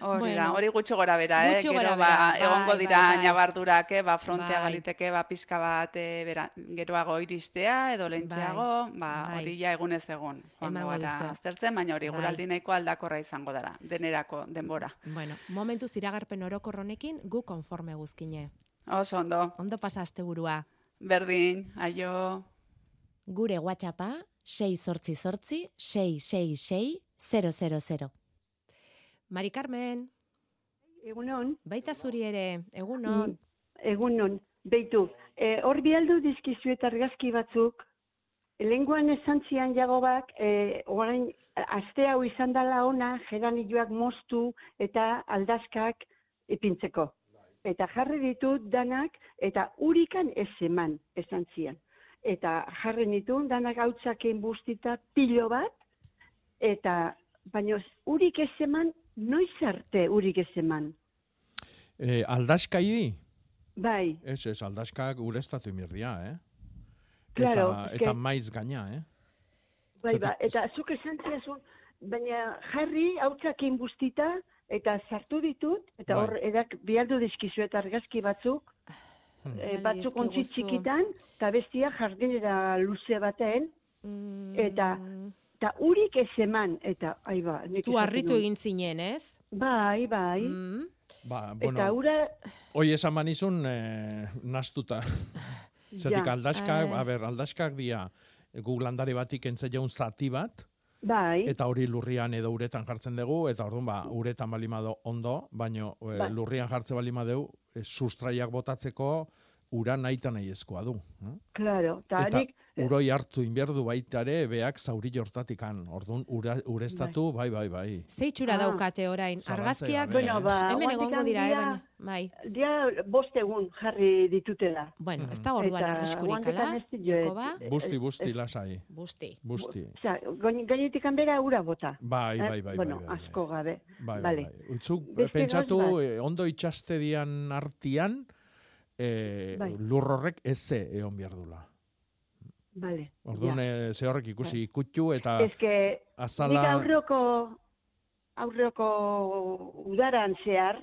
[SPEAKER 10] Hori da,
[SPEAKER 2] Bueno,
[SPEAKER 10] hori gutxi gora bera, eh?
[SPEAKER 2] gutxi gora
[SPEAKER 10] ba,
[SPEAKER 2] bera,
[SPEAKER 10] egongo
[SPEAKER 2] bai,
[SPEAKER 10] dira
[SPEAKER 2] bai, bai.
[SPEAKER 10] nabardurak, eh? ba, frontea
[SPEAKER 2] Bai.
[SPEAKER 10] galiteke, ba, pixka bat, eh, bera, geroago iristea, edo lentxeago, ba,
[SPEAKER 2] bai.
[SPEAKER 10] hori ja egunez egun. Joango gara aztertzen, baina hori
[SPEAKER 2] Bai.
[SPEAKER 10] guraldi nahiko aldakorra izango dara, denerako denbora.
[SPEAKER 2] Bueno, momentu ziragarpen orokorronekin gu konforme guzkine.
[SPEAKER 10] Oso ondo,
[SPEAKER 2] Ondo pasa asteburua.
[SPEAKER 10] berdin, aio.
[SPEAKER 11] Gure WhatsAppa 6 sortzi sortzi 666 000.
[SPEAKER 2] Mari Carmen,
[SPEAKER 12] Egunon,
[SPEAKER 2] baita zuri ere, egunon.
[SPEAKER 12] egunon, beitu, e, hor bialdu dizkizu eta argazki batzuk, lenguan esan zian jagobak, e, orain, aste hau izan dela ona, geranilloak moztu eta aldazkak ipintzeko. Eta jarri ditut danak, eta urikan ez eman, esan zian. Eta jarri ditut danak hautzaken bustita pilo bat, eta baina urik ez eman, noiz arte urik ez eman.
[SPEAKER 8] E, aldaskai di?
[SPEAKER 12] Bai,
[SPEAKER 8] Ez, ez, aldaskak ureztatu imirdia, eh?
[SPEAKER 12] Claro,
[SPEAKER 8] eta, eta maiz gaina, eh?
[SPEAKER 12] bai, ba, eta zuk esan ziazun, baina jarri hautzakin bustita, eta sartu ditut, eta
[SPEAKER 8] Bai.
[SPEAKER 12] hor edak bialdu dizkizu eta argazki batzuk. E, batzuk ontzi txikitan, eta bestia jardinera luze baten,
[SPEAKER 2] Mm,
[SPEAKER 12] eta eta urik ez eman, eta, ai ba, nik
[SPEAKER 2] zu harritu egin zinen, ez?
[SPEAKER 12] Bai, bai,
[SPEAKER 2] Mm.
[SPEAKER 8] Ba,
[SPEAKER 12] eta
[SPEAKER 8] bueno,
[SPEAKER 12] ura,
[SPEAKER 8] hoi esan manizun, eh, nastuta. Zertik
[SPEAKER 12] Ja.
[SPEAKER 8] aldaskak,
[SPEAKER 2] Eh.
[SPEAKER 8] a ber, aldaskak dia, gu landare batik entze jaun zati bat,
[SPEAKER 12] Bai.
[SPEAKER 8] Eta hori lurrian edo uretan jartzen dugu, eta orduan ba, uretan balimado ondo, baino e,
[SPEAKER 12] Bai.
[SPEAKER 8] lurrian jartze balimadu, e, sustraiak botatzeko ura naita nahi ezkoa du. eh?
[SPEAKER 12] Claro, eta
[SPEAKER 8] Eta
[SPEAKER 12] harik,
[SPEAKER 8] uroi hartu inberdu baita ere, beak zauri jortatikan. Orduan, ura, ureztatu, bai, bai, bai.
[SPEAKER 2] Ze itxura
[SPEAKER 12] Ah.
[SPEAKER 2] daukate orain, argazkiak
[SPEAKER 8] Bueno,
[SPEAKER 12] ba,
[SPEAKER 2] hemen egongo dira, eh,
[SPEAKER 12] handia-
[SPEAKER 2] baina, bai.
[SPEAKER 12] dia bost egun jarri ditutela.
[SPEAKER 2] Bueno, ez da orduan arriskurik, ala?
[SPEAKER 12] dio-
[SPEAKER 2] Jakoba?
[SPEAKER 8] Busti, busti, lasai.
[SPEAKER 2] Busti.
[SPEAKER 8] Busti.
[SPEAKER 12] Gain- gainetik bera ura bota.
[SPEAKER 8] Bai,
[SPEAKER 12] Eh,
[SPEAKER 8] bai, bai,
[SPEAKER 12] Bueno,
[SPEAKER 8] bai, bai, bai.
[SPEAKER 12] asko gabe.
[SPEAKER 8] Bai, bai,
[SPEAKER 12] Vale.
[SPEAKER 8] bai. Utzuk, pentsatu, eh, ondo itxaste dian artian, eh,
[SPEAKER 12] Bai.
[SPEAKER 8] lur horrek eze egon behar dula.
[SPEAKER 12] Vale.
[SPEAKER 8] Orduan,
[SPEAKER 12] ja.
[SPEAKER 8] eh, ze horrek ikusi ikutxu eta
[SPEAKER 12] Ez que,
[SPEAKER 8] azala...
[SPEAKER 12] nik aurreko, aurreko udaran zehar,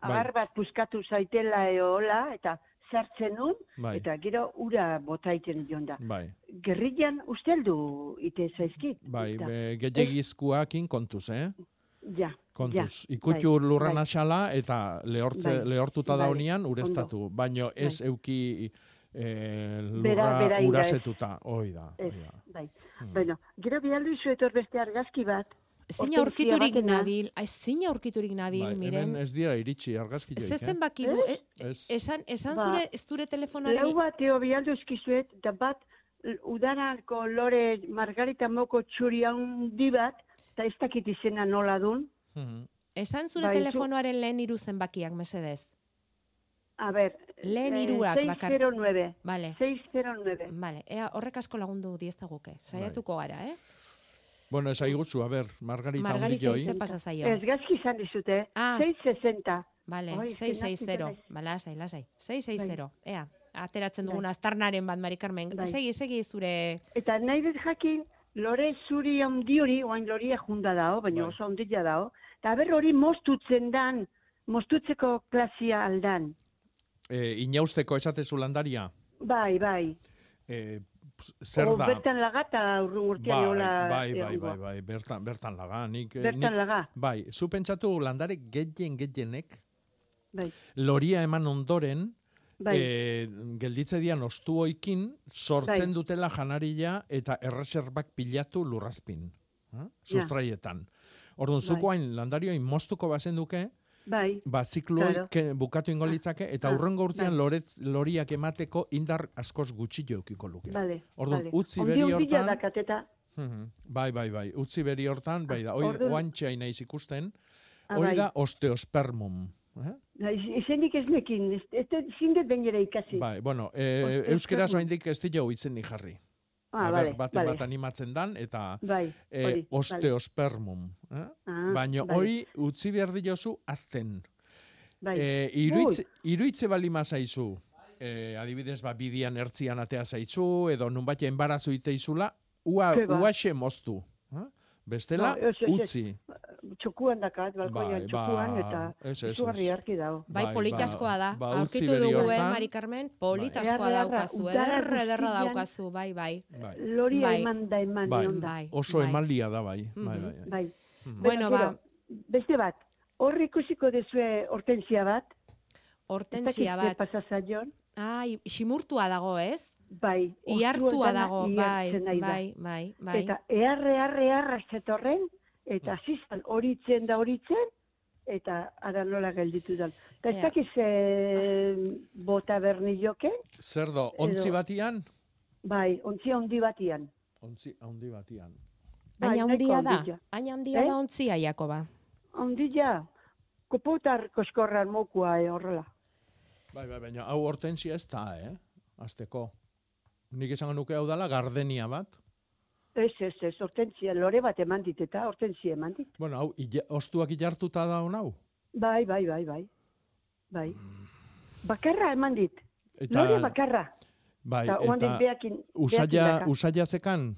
[SPEAKER 8] Bai.
[SPEAKER 12] agar bat puskatu zaitela eola, eta sartzen nun,
[SPEAKER 8] Bai.
[SPEAKER 12] eta gero ura botaiten joan da.
[SPEAKER 8] Bai,
[SPEAKER 12] Gerrilan usteldu ite zaizkit.
[SPEAKER 8] bai, be, kontuz, eh?
[SPEAKER 12] Ja,
[SPEAKER 8] Kontuz,
[SPEAKER 12] ja,
[SPEAKER 8] ikutxu
[SPEAKER 12] bai,
[SPEAKER 8] lurran
[SPEAKER 12] bai.
[SPEAKER 8] asala eta lehortze,
[SPEAKER 12] Bai,
[SPEAKER 8] lehortuta
[SPEAKER 12] bai,
[SPEAKER 8] daunian
[SPEAKER 12] ondo.
[SPEAKER 8] ureztatu. Baino ez euki eh, lurra
[SPEAKER 12] Bera- ez.
[SPEAKER 8] urazetuta. Hoi da,
[SPEAKER 12] Ez,
[SPEAKER 8] da.
[SPEAKER 12] bai.
[SPEAKER 8] Hmm.
[SPEAKER 12] Bueno, gero bialdu izuetor beste argazki bat.
[SPEAKER 2] Ezin aurkiturik nabil, ezin aurkiturik nabil,
[SPEAKER 8] Bai,
[SPEAKER 2] miren.
[SPEAKER 8] hemen ez dira iritsi argazki joik, eh?
[SPEAKER 2] zenbaki du, eh?
[SPEAKER 8] Ez.
[SPEAKER 2] Esan, esan
[SPEAKER 12] Ba,
[SPEAKER 2] zure, ez zure telefonoari...
[SPEAKER 12] Lau bat eo bialdu eskizuet, da bat udarako lore margarita moko txuri handi bat, eta ez dakit izena nola dun.
[SPEAKER 8] Mhm.
[SPEAKER 2] Esan zure
[SPEAKER 12] Bai,
[SPEAKER 2] telefonoaren lehen hiru zenbakiak, mesedez.
[SPEAKER 12] A ber,
[SPEAKER 2] Lehen
[SPEAKER 12] eh,
[SPEAKER 2] hiruak bakar.
[SPEAKER 12] 609.
[SPEAKER 2] Vale.
[SPEAKER 12] 609.
[SPEAKER 2] Vale, ea, horrek asko lagundu dieztaguke. Saiatuko gara, eh?
[SPEAKER 8] Bueno, ez aiguzu, a ber, Margarita,
[SPEAKER 2] Margarita
[SPEAKER 8] Margarita
[SPEAKER 2] ze pasa zaio.
[SPEAKER 12] Ez gazki izan dizute,
[SPEAKER 2] Ah.
[SPEAKER 12] 660.
[SPEAKER 2] Vale,
[SPEAKER 12] Oi, ez que
[SPEAKER 2] 660.
[SPEAKER 12] nazi
[SPEAKER 2] Ba, lasai, lasai. 660. Ea, ateratzen
[SPEAKER 12] Bai.
[SPEAKER 2] dugun aztarnaren bat, Mari Carmen.
[SPEAKER 12] Bai.
[SPEAKER 2] Segi, segi zure...
[SPEAKER 12] Eta nahi dut jakin, lore zuri handi hori, oain loria junda dao, baina
[SPEAKER 8] Bai.
[SPEAKER 12] oso handila dao, eta ber hori mostutzen dan, mostutzeko klasia aldan.
[SPEAKER 8] E, inausteko esatezu landaria.
[SPEAKER 12] Bai, bai.
[SPEAKER 8] E, zer da?
[SPEAKER 12] bertan lagata urrun urtean
[SPEAKER 8] bai, bai, bai,
[SPEAKER 12] egongo.
[SPEAKER 8] bai, bai, bertan, bertan laga. Nik, eh,
[SPEAKER 12] Bertan
[SPEAKER 8] nik,
[SPEAKER 12] laga.
[SPEAKER 8] Bai, zu pentsatu landare gehien gehienek,
[SPEAKER 12] Bai,
[SPEAKER 8] loria eman ondoren,
[SPEAKER 12] bai,
[SPEAKER 8] e, gelditze dian ostuoikin, sortzen
[SPEAKER 12] Bai.
[SPEAKER 8] dutela janaria eta erreserbak pilatu lurrazpin. Eh? Sustraietan. Orduan,
[SPEAKER 12] Bai.
[SPEAKER 8] zuko hain landarioin moztuko bazen duke,
[SPEAKER 12] bai,
[SPEAKER 8] ba, zikloik
[SPEAKER 12] Claro.
[SPEAKER 8] bukatu ingo litzake, eta
[SPEAKER 12] ah,
[SPEAKER 8] hurrengo urtean
[SPEAKER 12] bai.
[SPEAKER 8] loretz, loriak emateko indar askoz gutxi eukiko luke.
[SPEAKER 12] bale.
[SPEAKER 8] Orduan,
[SPEAKER 12] bale.
[SPEAKER 8] utzi
[SPEAKER 12] Ondi
[SPEAKER 8] beri hortan-
[SPEAKER 12] dakateta.
[SPEAKER 8] Bai, bai, bai. Utzi beri hortan, bai da.
[SPEAKER 12] Orduan-
[SPEAKER 8] oantxea naiz ikusten.
[SPEAKER 12] Ah,
[SPEAKER 8] Hori
[SPEAKER 12] bai.
[SPEAKER 8] da osteospermum. Eh?
[SPEAKER 12] Izenik ez nekin, ez, dut zindet bainera ikasi.
[SPEAKER 8] Bai, bueno, e,
[SPEAKER 12] Osteospermum.
[SPEAKER 8] euskeraz oraindik ez dira hitzen ni jarri.
[SPEAKER 12] ah,
[SPEAKER 8] ber, baten
[SPEAKER 12] bale.
[SPEAKER 8] bat animatzen dan, eta
[SPEAKER 12] Bai,
[SPEAKER 8] e, osteospermum. Eh?
[SPEAKER 12] Ah,
[SPEAKER 8] Baina
[SPEAKER 12] bale.
[SPEAKER 8] hori utzi behar diozu azten.
[SPEAKER 12] Bai.
[SPEAKER 8] E, iruitze, iruitze bali mazaizu, e, adibidez, ba, bidian ertzian atea zaizu, edo nunbait enbarazu iteizula, ua,
[SPEAKER 12] ba.
[SPEAKER 8] uaxe moztu. Bestela,
[SPEAKER 12] No, ez, ez,
[SPEAKER 8] utzi.
[SPEAKER 12] Txokuan dakat, balkoian
[SPEAKER 8] Bai,
[SPEAKER 12] txokuan,
[SPEAKER 8] ba,
[SPEAKER 12] eta
[SPEAKER 8] ez, ez,
[SPEAKER 12] izugarri harki dago.
[SPEAKER 2] Bai,
[SPEAKER 8] Bai, ba-
[SPEAKER 2] askoa da.
[SPEAKER 8] ba,
[SPEAKER 2] Aurkitu dugu, eh. Mari Carmen? Polit
[SPEAKER 8] Bai.
[SPEAKER 2] daukazu, ederra, ederra
[SPEAKER 12] guztian-
[SPEAKER 2] daukazu, bai, bai.
[SPEAKER 8] Bai.
[SPEAKER 12] Loria
[SPEAKER 2] Bai.
[SPEAKER 12] eman da eman
[SPEAKER 8] Bai,
[SPEAKER 12] nion da.
[SPEAKER 2] Bai,
[SPEAKER 8] oso
[SPEAKER 2] bai.
[SPEAKER 8] emanlia da bai. Bai,
[SPEAKER 2] Mhm.
[SPEAKER 8] bai, bai.
[SPEAKER 12] Bai.
[SPEAKER 8] Mhm.
[SPEAKER 2] Bueno, ba,
[SPEAKER 12] Beste bat, hor ikusiko dezue hortensia bat,
[SPEAKER 2] hortensia bat.
[SPEAKER 12] pasa zaion,
[SPEAKER 2] Ai, simurtua dago, ez?
[SPEAKER 12] Bai. Dana
[SPEAKER 2] dago, bai,
[SPEAKER 12] da.
[SPEAKER 2] bai, bai, bai.
[SPEAKER 12] Eta eharre, eharre, eharre zetorren, eta zizan horitzen da horitzen, eta ara nola gelditu da. Eta ez dakiz e, bota berni joke,
[SPEAKER 8] Zer do, ontzi batian?
[SPEAKER 12] bai, ontzia handi batian.
[SPEAKER 8] Ontzi handi batian.
[SPEAKER 12] Bai,
[SPEAKER 2] Aina
[SPEAKER 12] nahiko
[SPEAKER 2] handia da,
[SPEAKER 12] handia.
[SPEAKER 2] aina handia
[SPEAKER 12] Eh?
[SPEAKER 2] da ontzia, Jakoba.
[SPEAKER 12] Handia, kopotar koskorran mokua e, horrela.
[SPEAKER 8] Bai, bai, baina hau hortensia ez da, eh? Azteko. Nik esango nuke hau dala gardenia bat.
[SPEAKER 12] Ez, ez, ez, hortentzia, lore bat eman dit eta hortentzia eman dit.
[SPEAKER 8] Bueno, hau, ila, ostuak ilartuta da hon hau.
[SPEAKER 12] Bai, bai, bai, bai. Bai. Bakarra eman dit.
[SPEAKER 8] Eta,
[SPEAKER 12] Lore bakarra.
[SPEAKER 8] bai,
[SPEAKER 12] Eta
[SPEAKER 8] eta
[SPEAKER 12] beakin,
[SPEAKER 8] usaia,
[SPEAKER 12] daka.
[SPEAKER 8] usaia zekan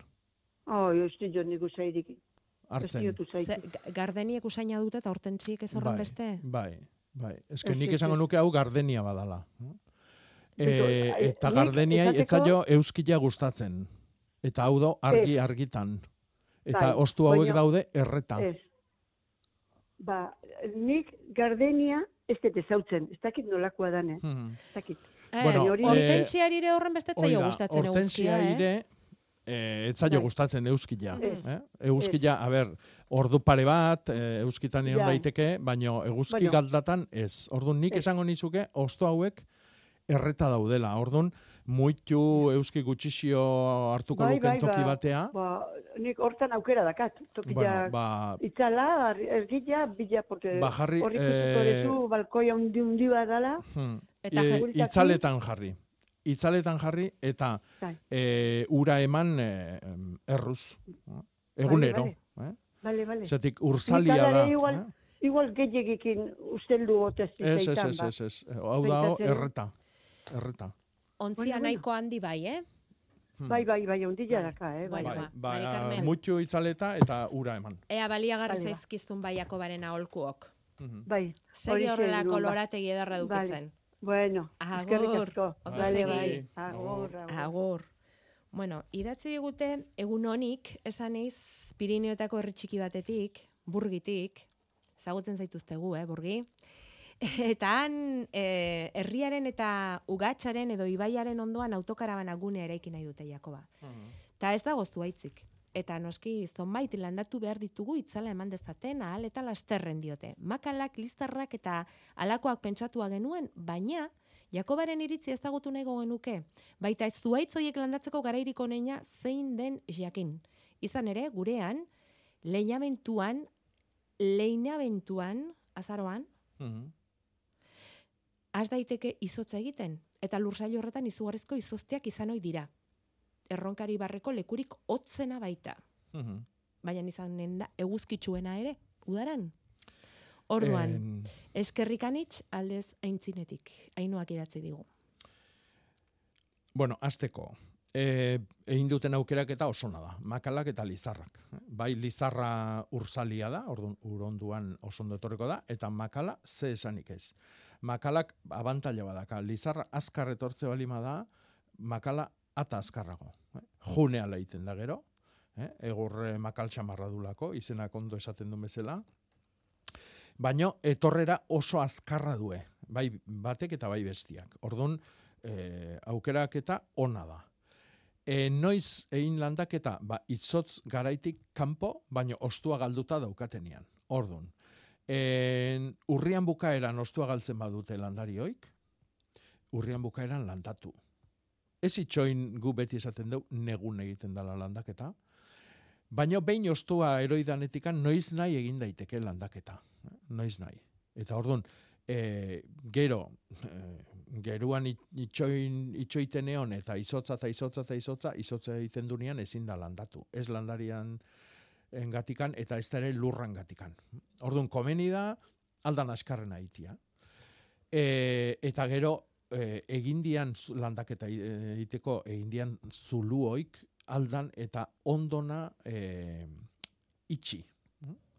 [SPEAKER 12] Oh, ez dit jo nik usairik. diotu
[SPEAKER 2] Ze, gardeniek usaina dute eta hortentziek ez horren
[SPEAKER 8] Bai,
[SPEAKER 2] beste?
[SPEAKER 8] Bai, bai. Ez que nik esango nuke hau gardenia badala. E, eta gardeniai
[SPEAKER 12] esateko-
[SPEAKER 8] etzaio euskila gustatzen. Eta hau do argi argitan. Eta
[SPEAKER 12] Bai,
[SPEAKER 8] ostu hauek
[SPEAKER 12] baina-
[SPEAKER 8] daude erreta.
[SPEAKER 12] Ez. Ba, nik gardenia ez dut ezautzen. Ez dakit nolakoa dane.
[SPEAKER 8] Mhm.
[SPEAKER 12] Ez dakit.
[SPEAKER 2] Eh,
[SPEAKER 8] Bueno,
[SPEAKER 12] hori-
[SPEAKER 8] eh,
[SPEAKER 2] hortentziari ere horren beste
[SPEAKER 8] Hori
[SPEAKER 2] zaio
[SPEAKER 8] da,
[SPEAKER 2] gustatzen eguzkia, eh?
[SPEAKER 8] ire, eh, etzaio
[SPEAKER 12] Bai.
[SPEAKER 8] gustatzen euskila.
[SPEAKER 12] Ez.
[SPEAKER 8] Eh? Euskila, a ber, ordu pare bat, eh, euskitan egon daiteke, baino eguzki
[SPEAKER 12] Baino.
[SPEAKER 8] galdatan ez. Orduan, nik
[SPEAKER 12] Ez.
[SPEAKER 8] esango nizuke, osto hauek erreta daudela. Orduan, muitu euski gutxixio hartuko
[SPEAKER 12] Bai,
[SPEAKER 8] luken
[SPEAKER 12] bai,
[SPEAKER 8] toki
[SPEAKER 12] ba,
[SPEAKER 8] batea.
[SPEAKER 12] Ba, nik hortan aukera dakat. Tokia
[SPEAKER 8] Bueno, ba,
[SPEAKER 12] itzala, ergila, bila, porque
[SPEAKER 8] Ba, jarri,
[SPEAKER 12] hor ikusiko
[SPEAKER 8] eh,
[SPEAKER 12] balkoia undi undi bat dala.
[SPEAKER 8] Hmm.
[SPEAKER 12] Eta
[SPEAKER 8] E, itzaletan jarri. Itzaletan jarri eta
[SPEAKER 12] Bai.
[SPEAKER 8] e, ura eman e, erruz. Egunero.
[SPEAKER 12] Bale,
[SPEAKER 8] Eh?
[SPEAKER 12] Bale, bale.
[SPEAKER 8] Zetik ursalia da.
[SPEAKER 12] Igual,
[SPEAKER 8] eh?
[SPEAKER 12] igual gehiagikin usteldu botez
[SPEAKER 8] Ez, ez,
[SPEAKER 12] ba.
[SPEAKER 8] ez, ez. Hau da, erreta. Erreta.
[SPEAKER 2] Ontzia nahiko handi bai, eh?
[SPEAKER 8] Hmm.
[SPEAKER 12] Bai, bai, bai, ondila daka, eh? Bai, bai.
[SPEAKER 2] ba, Mari Carmen.
[SPEAKER 8] Mutxu itzaleta eta ura eman.
[SPEAKER 2] Ea baliagarri
[SPEAKER 12] ba.
[SPEAKER 2] zaizkiztun baiako baren aholkuok.
[SPEAKER 8] Mhm.
[SPEAKER 12] Bai.
[SPEAKER 2] Segi horrela kolorategi edarra dukitzen.
[SPEAKER 12] Bueno,
[SPEAKER 2] Agur. Ondo
[SPEAKER 12] Bale,
[SPEAKER 2] segi.
[SPEAKER 12] bai. Agur, agur.
[SPEAKER 2] Agur. Bueno, idatzi digute egun honik esan eiz Pirineoetako herri txiki batetik, burgitik, ezagutzen zaituztegu, eh, burgi. Eta han eh, herriaren eta ugatxaren edo ibaiaren ondoan autokarabana gunea eraiki nahi dute Jakoba. Ta ez da goztu aitzik. Eta noski zonbait landatu behar ditugu itzala eman dezaten ahal eta lasterren diote. Makalak, listarrak eta alakoak pentsatua genuen, baina Jakobaren iritzi ezagutu nahi genuke. Baita ez zuaitz horiek landatzeko garairik onena zein den jakin. Izan ere, gurean, leinamentuan, leinabentuan, azaroan,
[SPEAKER 8] Mhm.
[SPEAKER 2] Has daiteke izotza egiten, eta lursail horretan izugarrizko izozteak izan ohi dira. Erronkari barreko lekurik hotzena baita.
[SPEAKER 8] Mhm.
[SPEAKER 2] Baina izanen da eguzkitsuena ere, udaran. Orduan,
[SPEAKER 8] En-
[SPEAKER 2] eskerrikanitz aldez aintzinetik, hainoak idatzi digu.
[SPEAKER 8] Bueno, azteko. E, egin duten aukerak eta osona da. Makalak eta lizarrak. Bai, lizarra ursalia da, orduan uronduan oso etorriko da, eta makala ze esanik ez. Makalak abantaila badaka. Lizarra azkar etortze balima da, makala ata azkarrago. Eh? Junea laiten da gero, eh? egur eh, makal dulako, izenak ondo esaten duen bezala. Baino etorrera oso azkarra due, bai batek eta bai bestiak. Orduan, eh, aukerak eta ona da. E, noiz egin landaketa, ba, itzotz garaitik kanpo, baino ostua galduta daukatenean. Orduan, en, urrian bukaeran ostua galtzen badute landarioik, urrian bukaeran landatu. Ez itxoin gu beti esaten dugu negun egiten dela landaketa, baino behin ostua eroidanetikan noiz nahi egin daiteke landaketa. eh, Noiz nahi. Eta orduan, e, gero, e, geruan it- itxoin, itxoiten eon eta izotza eta izotza eta izotza, izotza egiten dunean ezin da landatu. Ez landarian engatikan eta ez da ere lurran gatikan. Orduan, komeni da, aldan askarren aitia. E, eta gero, e, egindian landaketa i- egiteko, egindian zuluoik, aldan eta ondona e, itxi.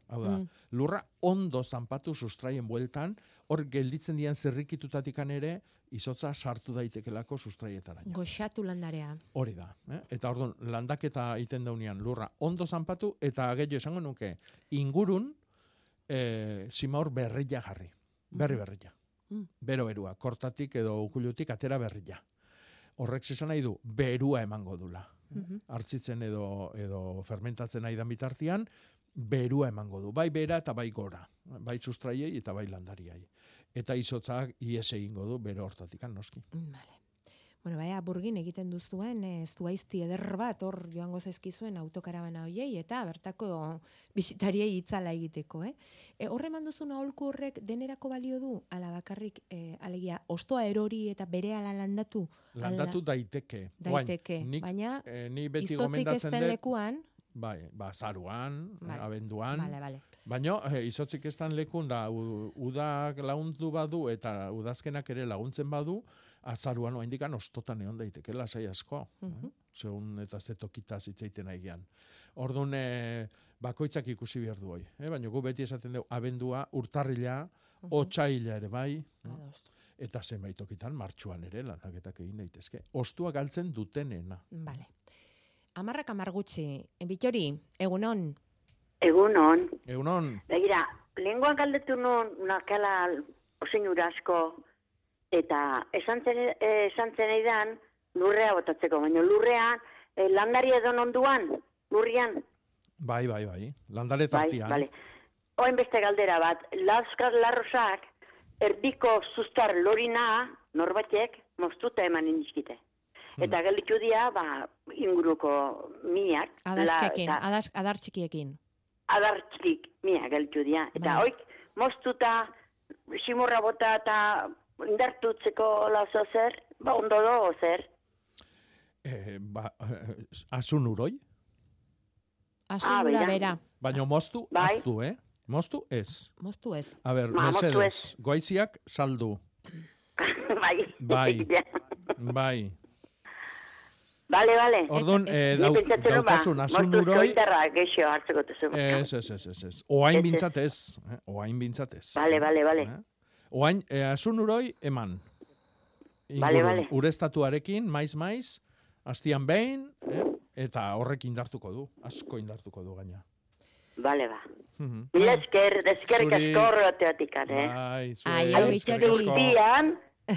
[SPEAKER 8] Hau da,
[SPEAKER 2] Mm.
[SPEAKER 8] lurra ondo zanpatu sustraien bueltan, hor gelditzen dian zerrikitutatikan ere, izotza sartu daitekelako sustraietaraino.
[SPEAKER 2] Goxatu landarea.
[SPEAKER 8] Hori da. Eh? Eta orduan, landaketa egiten daunean lurra ondo zanpatu, eta gehiago esango nuke, ingurun, e, simaur berrilla jarri. Berri berrilla.
[SPEAKER 2] Mm.
[SPEAKER 8] Bero berua, kortatik edo ukulutik atera berrilla. Horrek esan nahi du, berua emango dula.
[SPEAKER 2] Mhm.
[SPEAKER 8] Artzitzen edo, edo fermentatzen nahi dan bitartian, berua emango du. Bai bera eta bai gora. Bai sustraiei eta bai landariai. Eta izotzak ies egingo du bero hortatikan noski.
[SPEAKER 2] Vale. Bueno, baina burgin egiten duzuen, eh, zuaizti eder bat, hor joango zaizkizuen autokarabana hoiei, eta bertako bisitariei itzala egiteko, eh? E, horre eman duzun aholku horrek denerako balio du, ala bakarrik, eh, alegia, ostoa erori eta bere ala landatu? ala-
[SPEAKER 8] Landatu daiteke. Oain,
[SPEAKER 2] Daiteke,
[SPEAKER 8] nik,
[SPEAKER 2] baina
[SPEAKER 8] eh, ni beti
[SPEAKER 2] ez
[SPEAKER 8] gomendatzen dut,
[SPEAKER 2] lekuan,
[SPEAKER 8] bai, ba, zaruan,
[SPEAKER 2] Vale.
[SPEAKER 8] abenduan,
[SPEAKER 2] Vale, vale.
[SPEAKER 8] Baina, eh, izotzik ez lekun da, u- udak lagundu badu eta udazkenak ere laguntzen badu, azaruan oaindikan ostotan egon daiteke, lasai asko.
[SPEAKER 2] Mhm.
[SPEAKER 8] eh? Segun eta ze tokita zitzeiten aigean. Orduan, eh, bakoitzak ikusi behar du hoi. Eh? Baina gu beti esaten dugu, abendua, urtarrila, otxaila ere bai, eh?
[SPEAKER 2] Ados.
[SPEAKER 8] eta zenbait tokitan martxuan ere landaketak egin daitezke. Ostua galtzen dutenena.
[SPEAKER 2] Vale. Amarrak amar gutxi. Bitori, egunon.
[SPEAKER 13] Egunon.
[SPEAKER 8] Egunon.
[SPEAKER 13] Begira, lenguan galdetu nun nakala osein asko eta esan zen, eh, esan zen eidan lurrea botatzeko, baina lurrean E, landari edo onduan, lurrian.
[SPEAKER 8] Bai, bai, bai. Landare
[SPEAKER 13] Bai,
[SPEAKER 8] tartian.
[SPEAKER 13] bale. Oen beste galdera bat, Laskar Larrosak, erdiko sustar lorina, norbatek, moztuta eman indizkite.
[SPEAKER 8] Hmm.
[SPEAKER 13] Eta gelditu dia, ba, inguruko miak.
[SPEAKER 2] Adaskiekin,
[SPEAKER 13] eta
[SPEAKER 2] adas, adar txikiekin.
[SPEAKER 13] adartzik miak gelditu dia. Eta
[SPEAKER 2] Bai.
[SPEAKER 13] oik, moztuta, simurra bota eta indartutzeko lazo zer, ba, ondo do, zer.
[SPEAKER 8] Eh, ba, eh, asun uroi,
[SPEAKER 2] Asun
[SPEAKER 13] beira.
[SPEAKER 2] bera.
[SPEAKER 8] baina moztu,
[SPEAKER 13] Bai.
[SPEAKER 8] aztu, eh? Moztu ez.
[SPEAKER 2] Moztu ez.
[SPEAKER 8] A ber,
[SPEAKER 13] Ma, moztu
[SPEAKER 8] mesedes, goiziak saldu.
[SPEAKER 13] bai.
[SPEAKER 8] Bai. Bai.
[SPEAKER 13] Bale, bale.
[SPEAKER 8] Orduan, eh, dau-
[SPEAKER 13] pentsatzen nuen, ba,
[SPEAKER 8] daukazun asun
[SPEAKER 13] moztuzko
[SPEAKER 8] uroi-
[SPEAKER 13] indarra geixo hartzeko tezu.
[SPEAKER 8] Ez, ez, ez, ez, ez. Oain
[SPEAKER 13] Ez, ez.
[SPEAKER 8] bintzat ez. Eh? Oain bintzat ez.
[SPEAKER 13] Bale, bale, bale.
[SPEAKER 8] Eh? Oain, eh, asun uroi, eman.
[SPEAKER 13] Bale, bale.
[SPEAKER 8] Urestatuarekin, maiz, maiz, astian behin, eh? eta horrek indartuko du. Asko indartuko du gaina.
[SPEAKER 13] Bale, ba.
[SPEAKER 8] Mhm.
[SPEAKER 13] Mila esker, eskerrik
[SPEAKER 8] Zuri-
[SPEAKER 13] asko horreteatik, eh?
[SPEAKER 8] Bai, zure, eskerrik asko.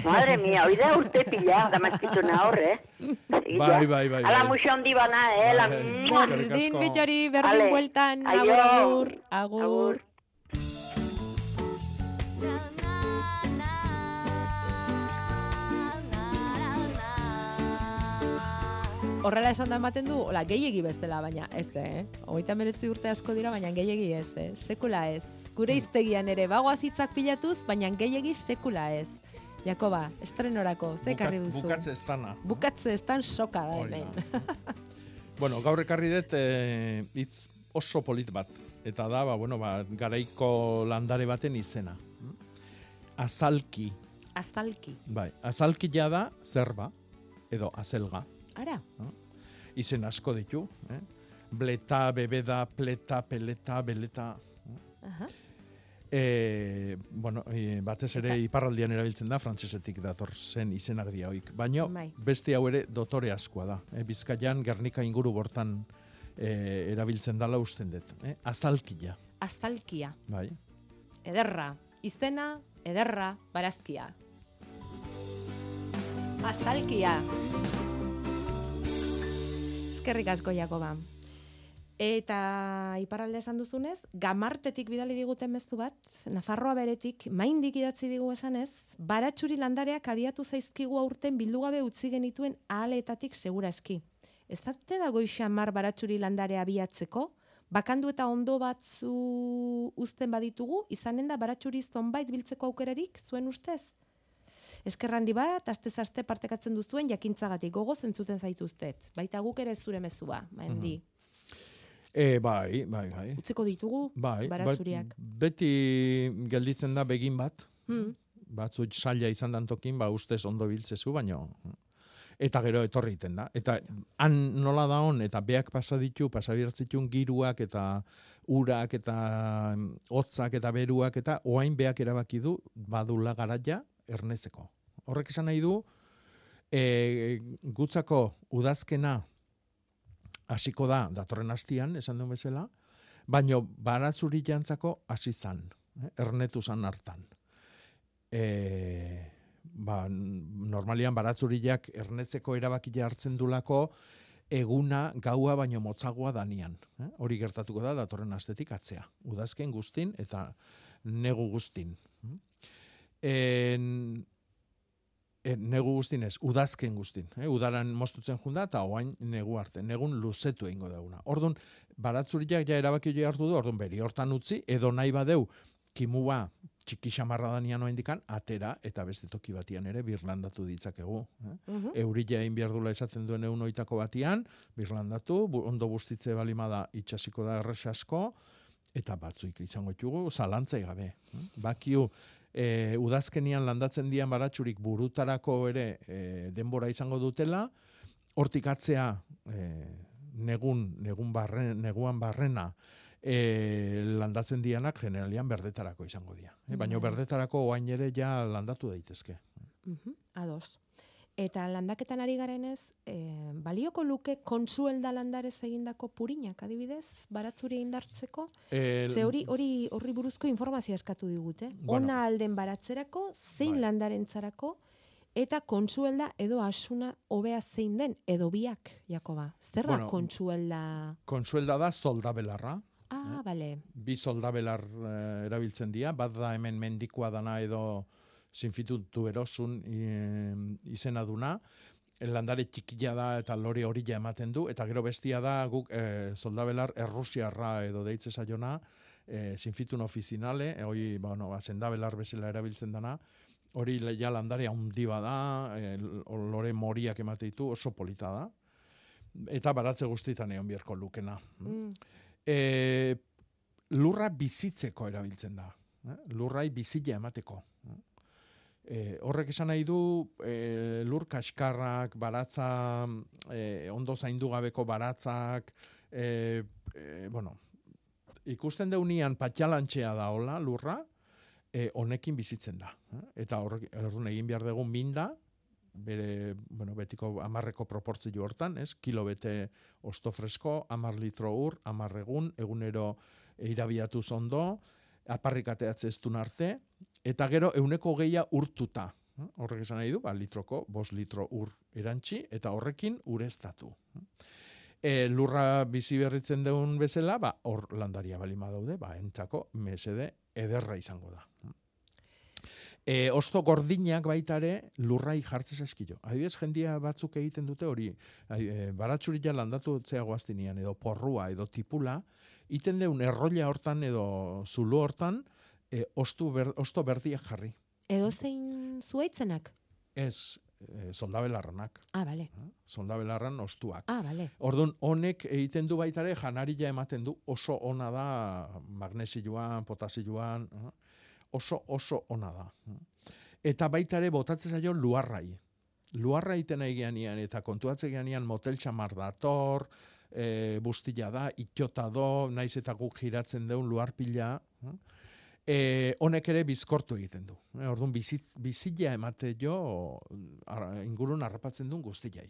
[SPEAKER 13] Madre mia, hoi da urte pila, damaskituna hor, eh?
[SPEAKER 8] Bai, bai, bai,
[SPEAKER 13] Ala muxo handi bana, eh? La...
[SPEAKER 2] Berdin bitxori, berdin bueltan. Agur, agur.
[SPEAKER 13] Agur.
[SPEAKER 2] Horrela esan da ematen du, hola, gehiegi bezala, baina ez, eh? Hogeita meretzi urte asko dira, baina gehiegi ez, eh? Sekula ez. Gure iztegian ere, bagoaz hitzak pilatuz, baina gehiegi sekula ez. Jakoba, estrenorako, ze ekarri
[SPEAKER 8] Bukat-
[SPEAKER 2] duzu?
[SPEAKER 8] Bukatze estana.
[SPEAKER 2] Bukatze estan soka da hemen.
[SPEAKER 8] Bueno, gaur ekarri dut hitz oso polit bat. Eta da, ba, bueno, ba, garaiko landare baten izena. Azalki.
[SPEAKER 2] Azalki.
[SPEAKER 8] Bai, azalki ja da zerba, edo azelga.
[SPEAKER 2] Ara,
[SPEAKER 8] Izen asko ditu. Eh? Bleta, bebeda, pleta, peleta, beleta.
[SPEAKER 2] aha.
[SPEAKER 8] E, bueno, e, batez ere iparraldian erabiltzen da, frantsesetik dator zen izenak dira hoik. Baina
[SPEAKER 2] Bai.
[SPEAKER 8] beste hau ere dotore askoa da. E, Bizkaian, Gernika inguru bortan e, erabiltzen dala usten dut. E, azalkia,
[SPEAKER 2] Azalkia.
[SPEAKER 8] bai.
[SPEAKER 2] Ederra. Izena, ederra, barazkia. Azalkia. Eskerrik asko, Jakoba. Eta iparralde esan duzunez, gamartetik bidali diguten mezu bat, Nafarroa beretik, maindik idatzi digu esanez, baratxuri landareak abiatu zaizkigu aurten bildugabe utzi genituen ahaletatik segura eski. Ez dute da goixamar baratxuri landarea abiatzeko? Bakandu eta ondo batzu uzten baditugu, izanen da baratxuri zonbait biltzeko aukerarik, zuen ustez? Eskerrandi bat, aste partekatzen duzuen jakintzagatik gogoz entzuten zaituztet. Baita guk ere zure mezua, maendi.
[SPEAKER 8] E, bai, bai, bai.
[SPEAKER 2] Utziko ditugu
[SPEAKER 8] Bai, bai, beti gelditzen da begin bat,
[SPEAKER 2] Hmm.
[SPEAKER 8] batzu saila izan dantokin, ba ustez ondo biltzezu, baino eta gero etorri egiten da. Eta han nola da hon, eta beak pasa ditu, pasa giruak eta urak eta mm, hotzak eta beruak eta oain beak erabaki du badula garaia ernezeko. Horrek esan nahi du, e, gutzako udazkena hasiko da datorren hastian, esan duen bezala, baino baratzuri jantzako hasi zan, eh, ernetu zan hartan. E, ba, normalian baratzuriak ernetzeko erabakia hartzen dulako eguna gaua baino motzagoa danian. Eh? Hori gertatuko da datorren astetik atzea. Udazken guztin eta negu guztin. En, e, negu guztin ez, udazken guztin. Eh? Udaran moztutzen junda eta oain negu arte. Negun luzetu egingo dauna. Orduan, baratzuriak ja erabaki jo hartu du, orduan beri hortan utzi, edo nahi badeu, kimua txiki xamarra danian oendikan, atera eta beste toki batian ere birlandatu ditzakegu. Eh?
[SPEAKER 2] Mhm.
[SPEAKER 8] Eurila egin behar dula esaten duen egun oitako batian, birlandatu, bu, ondo bustitze balimada itxasiko da errex asko, eta batzuik izango ditugu, zalantzai gabe. eh? Bakiu, e, udazkenian landatzen dian baratxurik burutarako ere e, denbora izango dutela, hortik atzea e, negun, negun barren, neguan barrena, e, landatzen dianak generalian berdetarako izango dira. E, baina
[SPEAKER 2] Bai.
[SPEAKER 8] berdetarako oain ere ja landatu daitezke.
[SPEAKER 2] Mhm, ados. Eta landaketan ari garenez, e, balioko luke kontsuelda landarez egindako purinak, adibidez, baratzuri indartzeko?
[SPEAKER 8] El-
[SPEAKER 2] Ze hori hori horri buruzko informazioa eskatu digute.
[SPEAKER 8] Bueno.
[SPEAKER 2] Ona alden baratzerako, zein
[SPEAKER 8] Bai.
[SPEAKER 2] landarentzarako, eta kontsuelda edo asuna hobea zein den edo biak, Jakoba. Zer da
[SPEAKER 8] Bueno,
[SPEAKER 2] kontsuelda?
[SPEAKER 8] Konsuelda da soldabelarra.
[SPEAKER 2] Ah, bale.
[SPEAKER 8] Bi soldabelar eh, erabiltzen dira, bat da hemen mendikoa dana edo sinfitutu erosun izena duna, landare txikia da eta lore horila ematen du, eta gero bestia da guk eh, soldabelar errusiarra edo deitze saiona, eh, sinfitun ofizinale, eh, hoi, bueno, ba, sendabelar bezala erabiltzen dana, hori ja landare handi bada, eh, lore moriak emate ditu, oso polita da, eta baratze guztietan egon biharko lukena.
[SPEAKER 2] Mm.
[SPEAKER 8] E, lurra bizitzeko erabiltzen da. Lurrai bizila emateko. E, horrek esan nahi du e, lur kaskarrak, baratza, e, ondo zaindu gabeko baratzak, e, e, bueno, ikusten deunian patxalantxea da hola lurra, e, honekin bizitzen da. Eta horrek orduan egin behar dugu minda, bere, bueno, betiko amarreko proportzio hortan, ez? Kilo bete osto fresko, amar litro ur, amar egun, egunero irabiatu ondo, aparrik ateatze ez arte, eta gero euneko geia urtuta. Horrek esan nahi du, ba, litroko, bos litro ur erantzi, eta horrekin ureztatu. E, lurra bizi berritzen deun bezala, ba, hor landaria balima daude, ba, entzako mesede ederra izango da. E, osto gordinak baita ere lurrai jartzez eskilo. Adibidez, jendia batzuk egiten dute hori, e, baratxurila landatu zeago aztinian, edo porrua, edo tipula, iten deun errolla hortan edo zulu hortan, e, ostu ber, osto berdiak jarri.
[SPEAKER 2] Edo zein zuaitzenak?
[SPEAKER 8] Ez, e, soldabelarranak.
[SPEAKER 2] Ah, bale.
[SPEAKER 8] Soldabelarran ostuak.
[SPEAKER 2] Ah, bale.
[SPEAKER 8] Orduan, honek egiten du baita ere janarila ematen du oso ona da magnesioan, potasioan, eh? oso oso ona da. Eta baita ere botatzen zaio luarrai. Luarra iten egianian eta kontuatzen egianian motel txamar dator, e, bustila da, itxota do, naiz eta guk giratzen deun luarpila, eh? e, honek ere bizkortu egiten du. E, orduan, bizit, bizila emate jo ar, ingurun harrapatzen duen guztilai.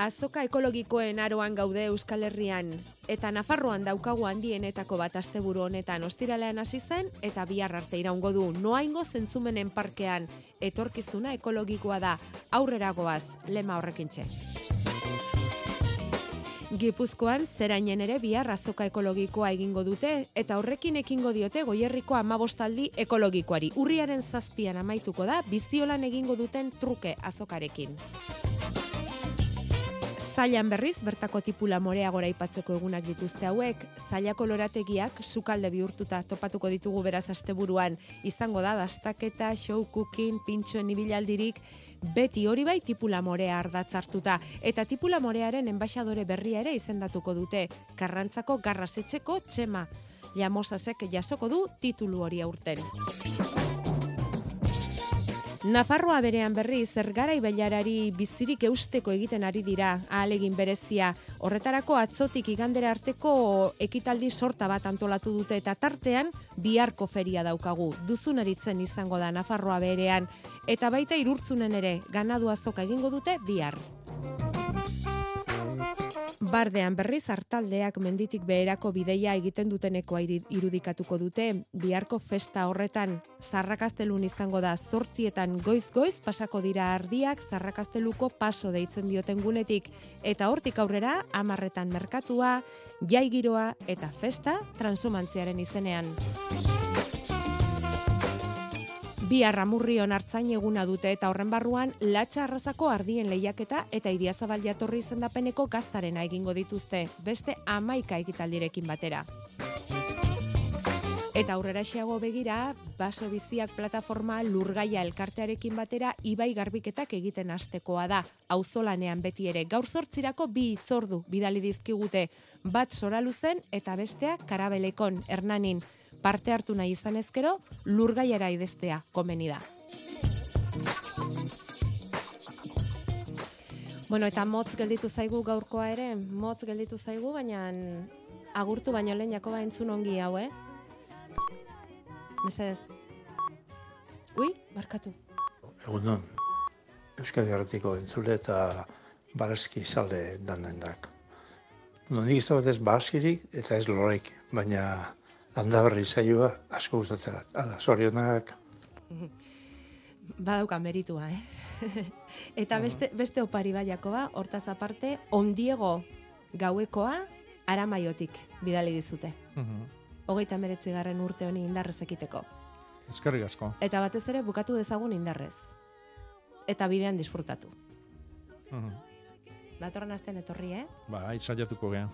[SPEAKER 2] Azoka ekologikoen aroan gaude Euskal Herrian eta Nafarroan daukagu handienetako bat asteburu honetan ostiralean hasi zen eta bihar arte iraungo du. Noaingo zentzumenen parkean etorkizuna ekologikoa da. Aurrera goaz, lema horrekintxe. Gipuzkoan zerainen ere bihar azoka ekologikoa egingo dute eta horrekin ekingo diote goierriko amabostaldi ekologikoari. Urriaren zazpian amaituko da biziolan egingo duten truke azokarekin. Zailan berriz, bertako tipula morea gora ipatzeko egunak dituzte hauek, zailako lorategiak sukalde bihurtuta topatuko ditugu beraz asteburuan izango da dastaketa, show cooking, pintxoen ibilaldirik, beti hori bai tipula morea ardatzartuta, eta tipula morearen enbaixadore berria ere izendatuko dute, karrantzako garrasetxeko txema. Jamosasek jasoko du titulu hori aurten. Nafarroa berean berri zergara ibailarari bizirik eusteko egiten ari dira ahalegin berezia. Horretarako atzotik igandera arteko ekitaldi sorta bat antolatu dute eta tartean biharko feria daukagu. Duzunaritzen izango da Nafarroa berean eta baita irurtzunen ere ganadu azoka egingo dute bihar. Bardean berriz hartaldeak menditik beherako bideia egiten dutenekoa iri- irudikatuko dute. Biharko festa horretan Zarrakastelun izango da zortzietan goiz-goiz pasako dira ardiak Zarrakasteluko paso deitzen dioten gunetik. Eta hortik aurrera amarretan merkatua, jai giroa eta festa transumantziaren izenean. Bi arramurrion hartzain eguna dute eta horren barruan latxa arrazako ardien lehiaketa eta idiazabal jatorri izendapeneko gaztarena egingo dituzte, beste amaika ekitaldirekin batera. Eta aurrera xeago begira, baso biziak plataforma lurgaia elkartearekin batera ibai garbiketak egiten hastekoa da. Auzolanean beti ere gaur zortzirako bi itzordu bidali dizkigute, bat soraluzen eta bestea karabelekon hernanin. Parte hartu nahi izan ezkero, lurgaiara ideztea komeni da. Bueno, eta motz gelditu zaigu gaurkoa ere, motz gelditu zaigu, baina agurtu baino lehen Jakoba entzun ongi hau, eh? Mesedez. Ui, barkatu.
[SPEAKER 14] Egunon, Euskadi Arratiko entzule eta barazki zalde dandendak. No, nik ez dagoetez barazkirik eta ez lorek, baina landa berri zaioa asko gustatzen da. Hala, sorionak.
[SPEAKER 2] Badauka meritua, eh? Eta beste, beste opari bai, Jakoba, hortaz aparte, ondiego gauekoa aramaiotik bidali dizute.
[SPEAKER 8] Mhm.
[SPEAKER 2] Hogeita meretzi garren urte honi indarrez ekiteko.
[SPEAKER 8] Eskerrik asko.
[SPEAKER 2] Eta batez ere bukatu dezagun indarrez. Eta bidean disfrutatu.
[SPEAKER 8] Mhm.
[SPEAKER 2] Datorren astean etorri, eh?
[SPEAKER 8] Ba, saiatuko gean.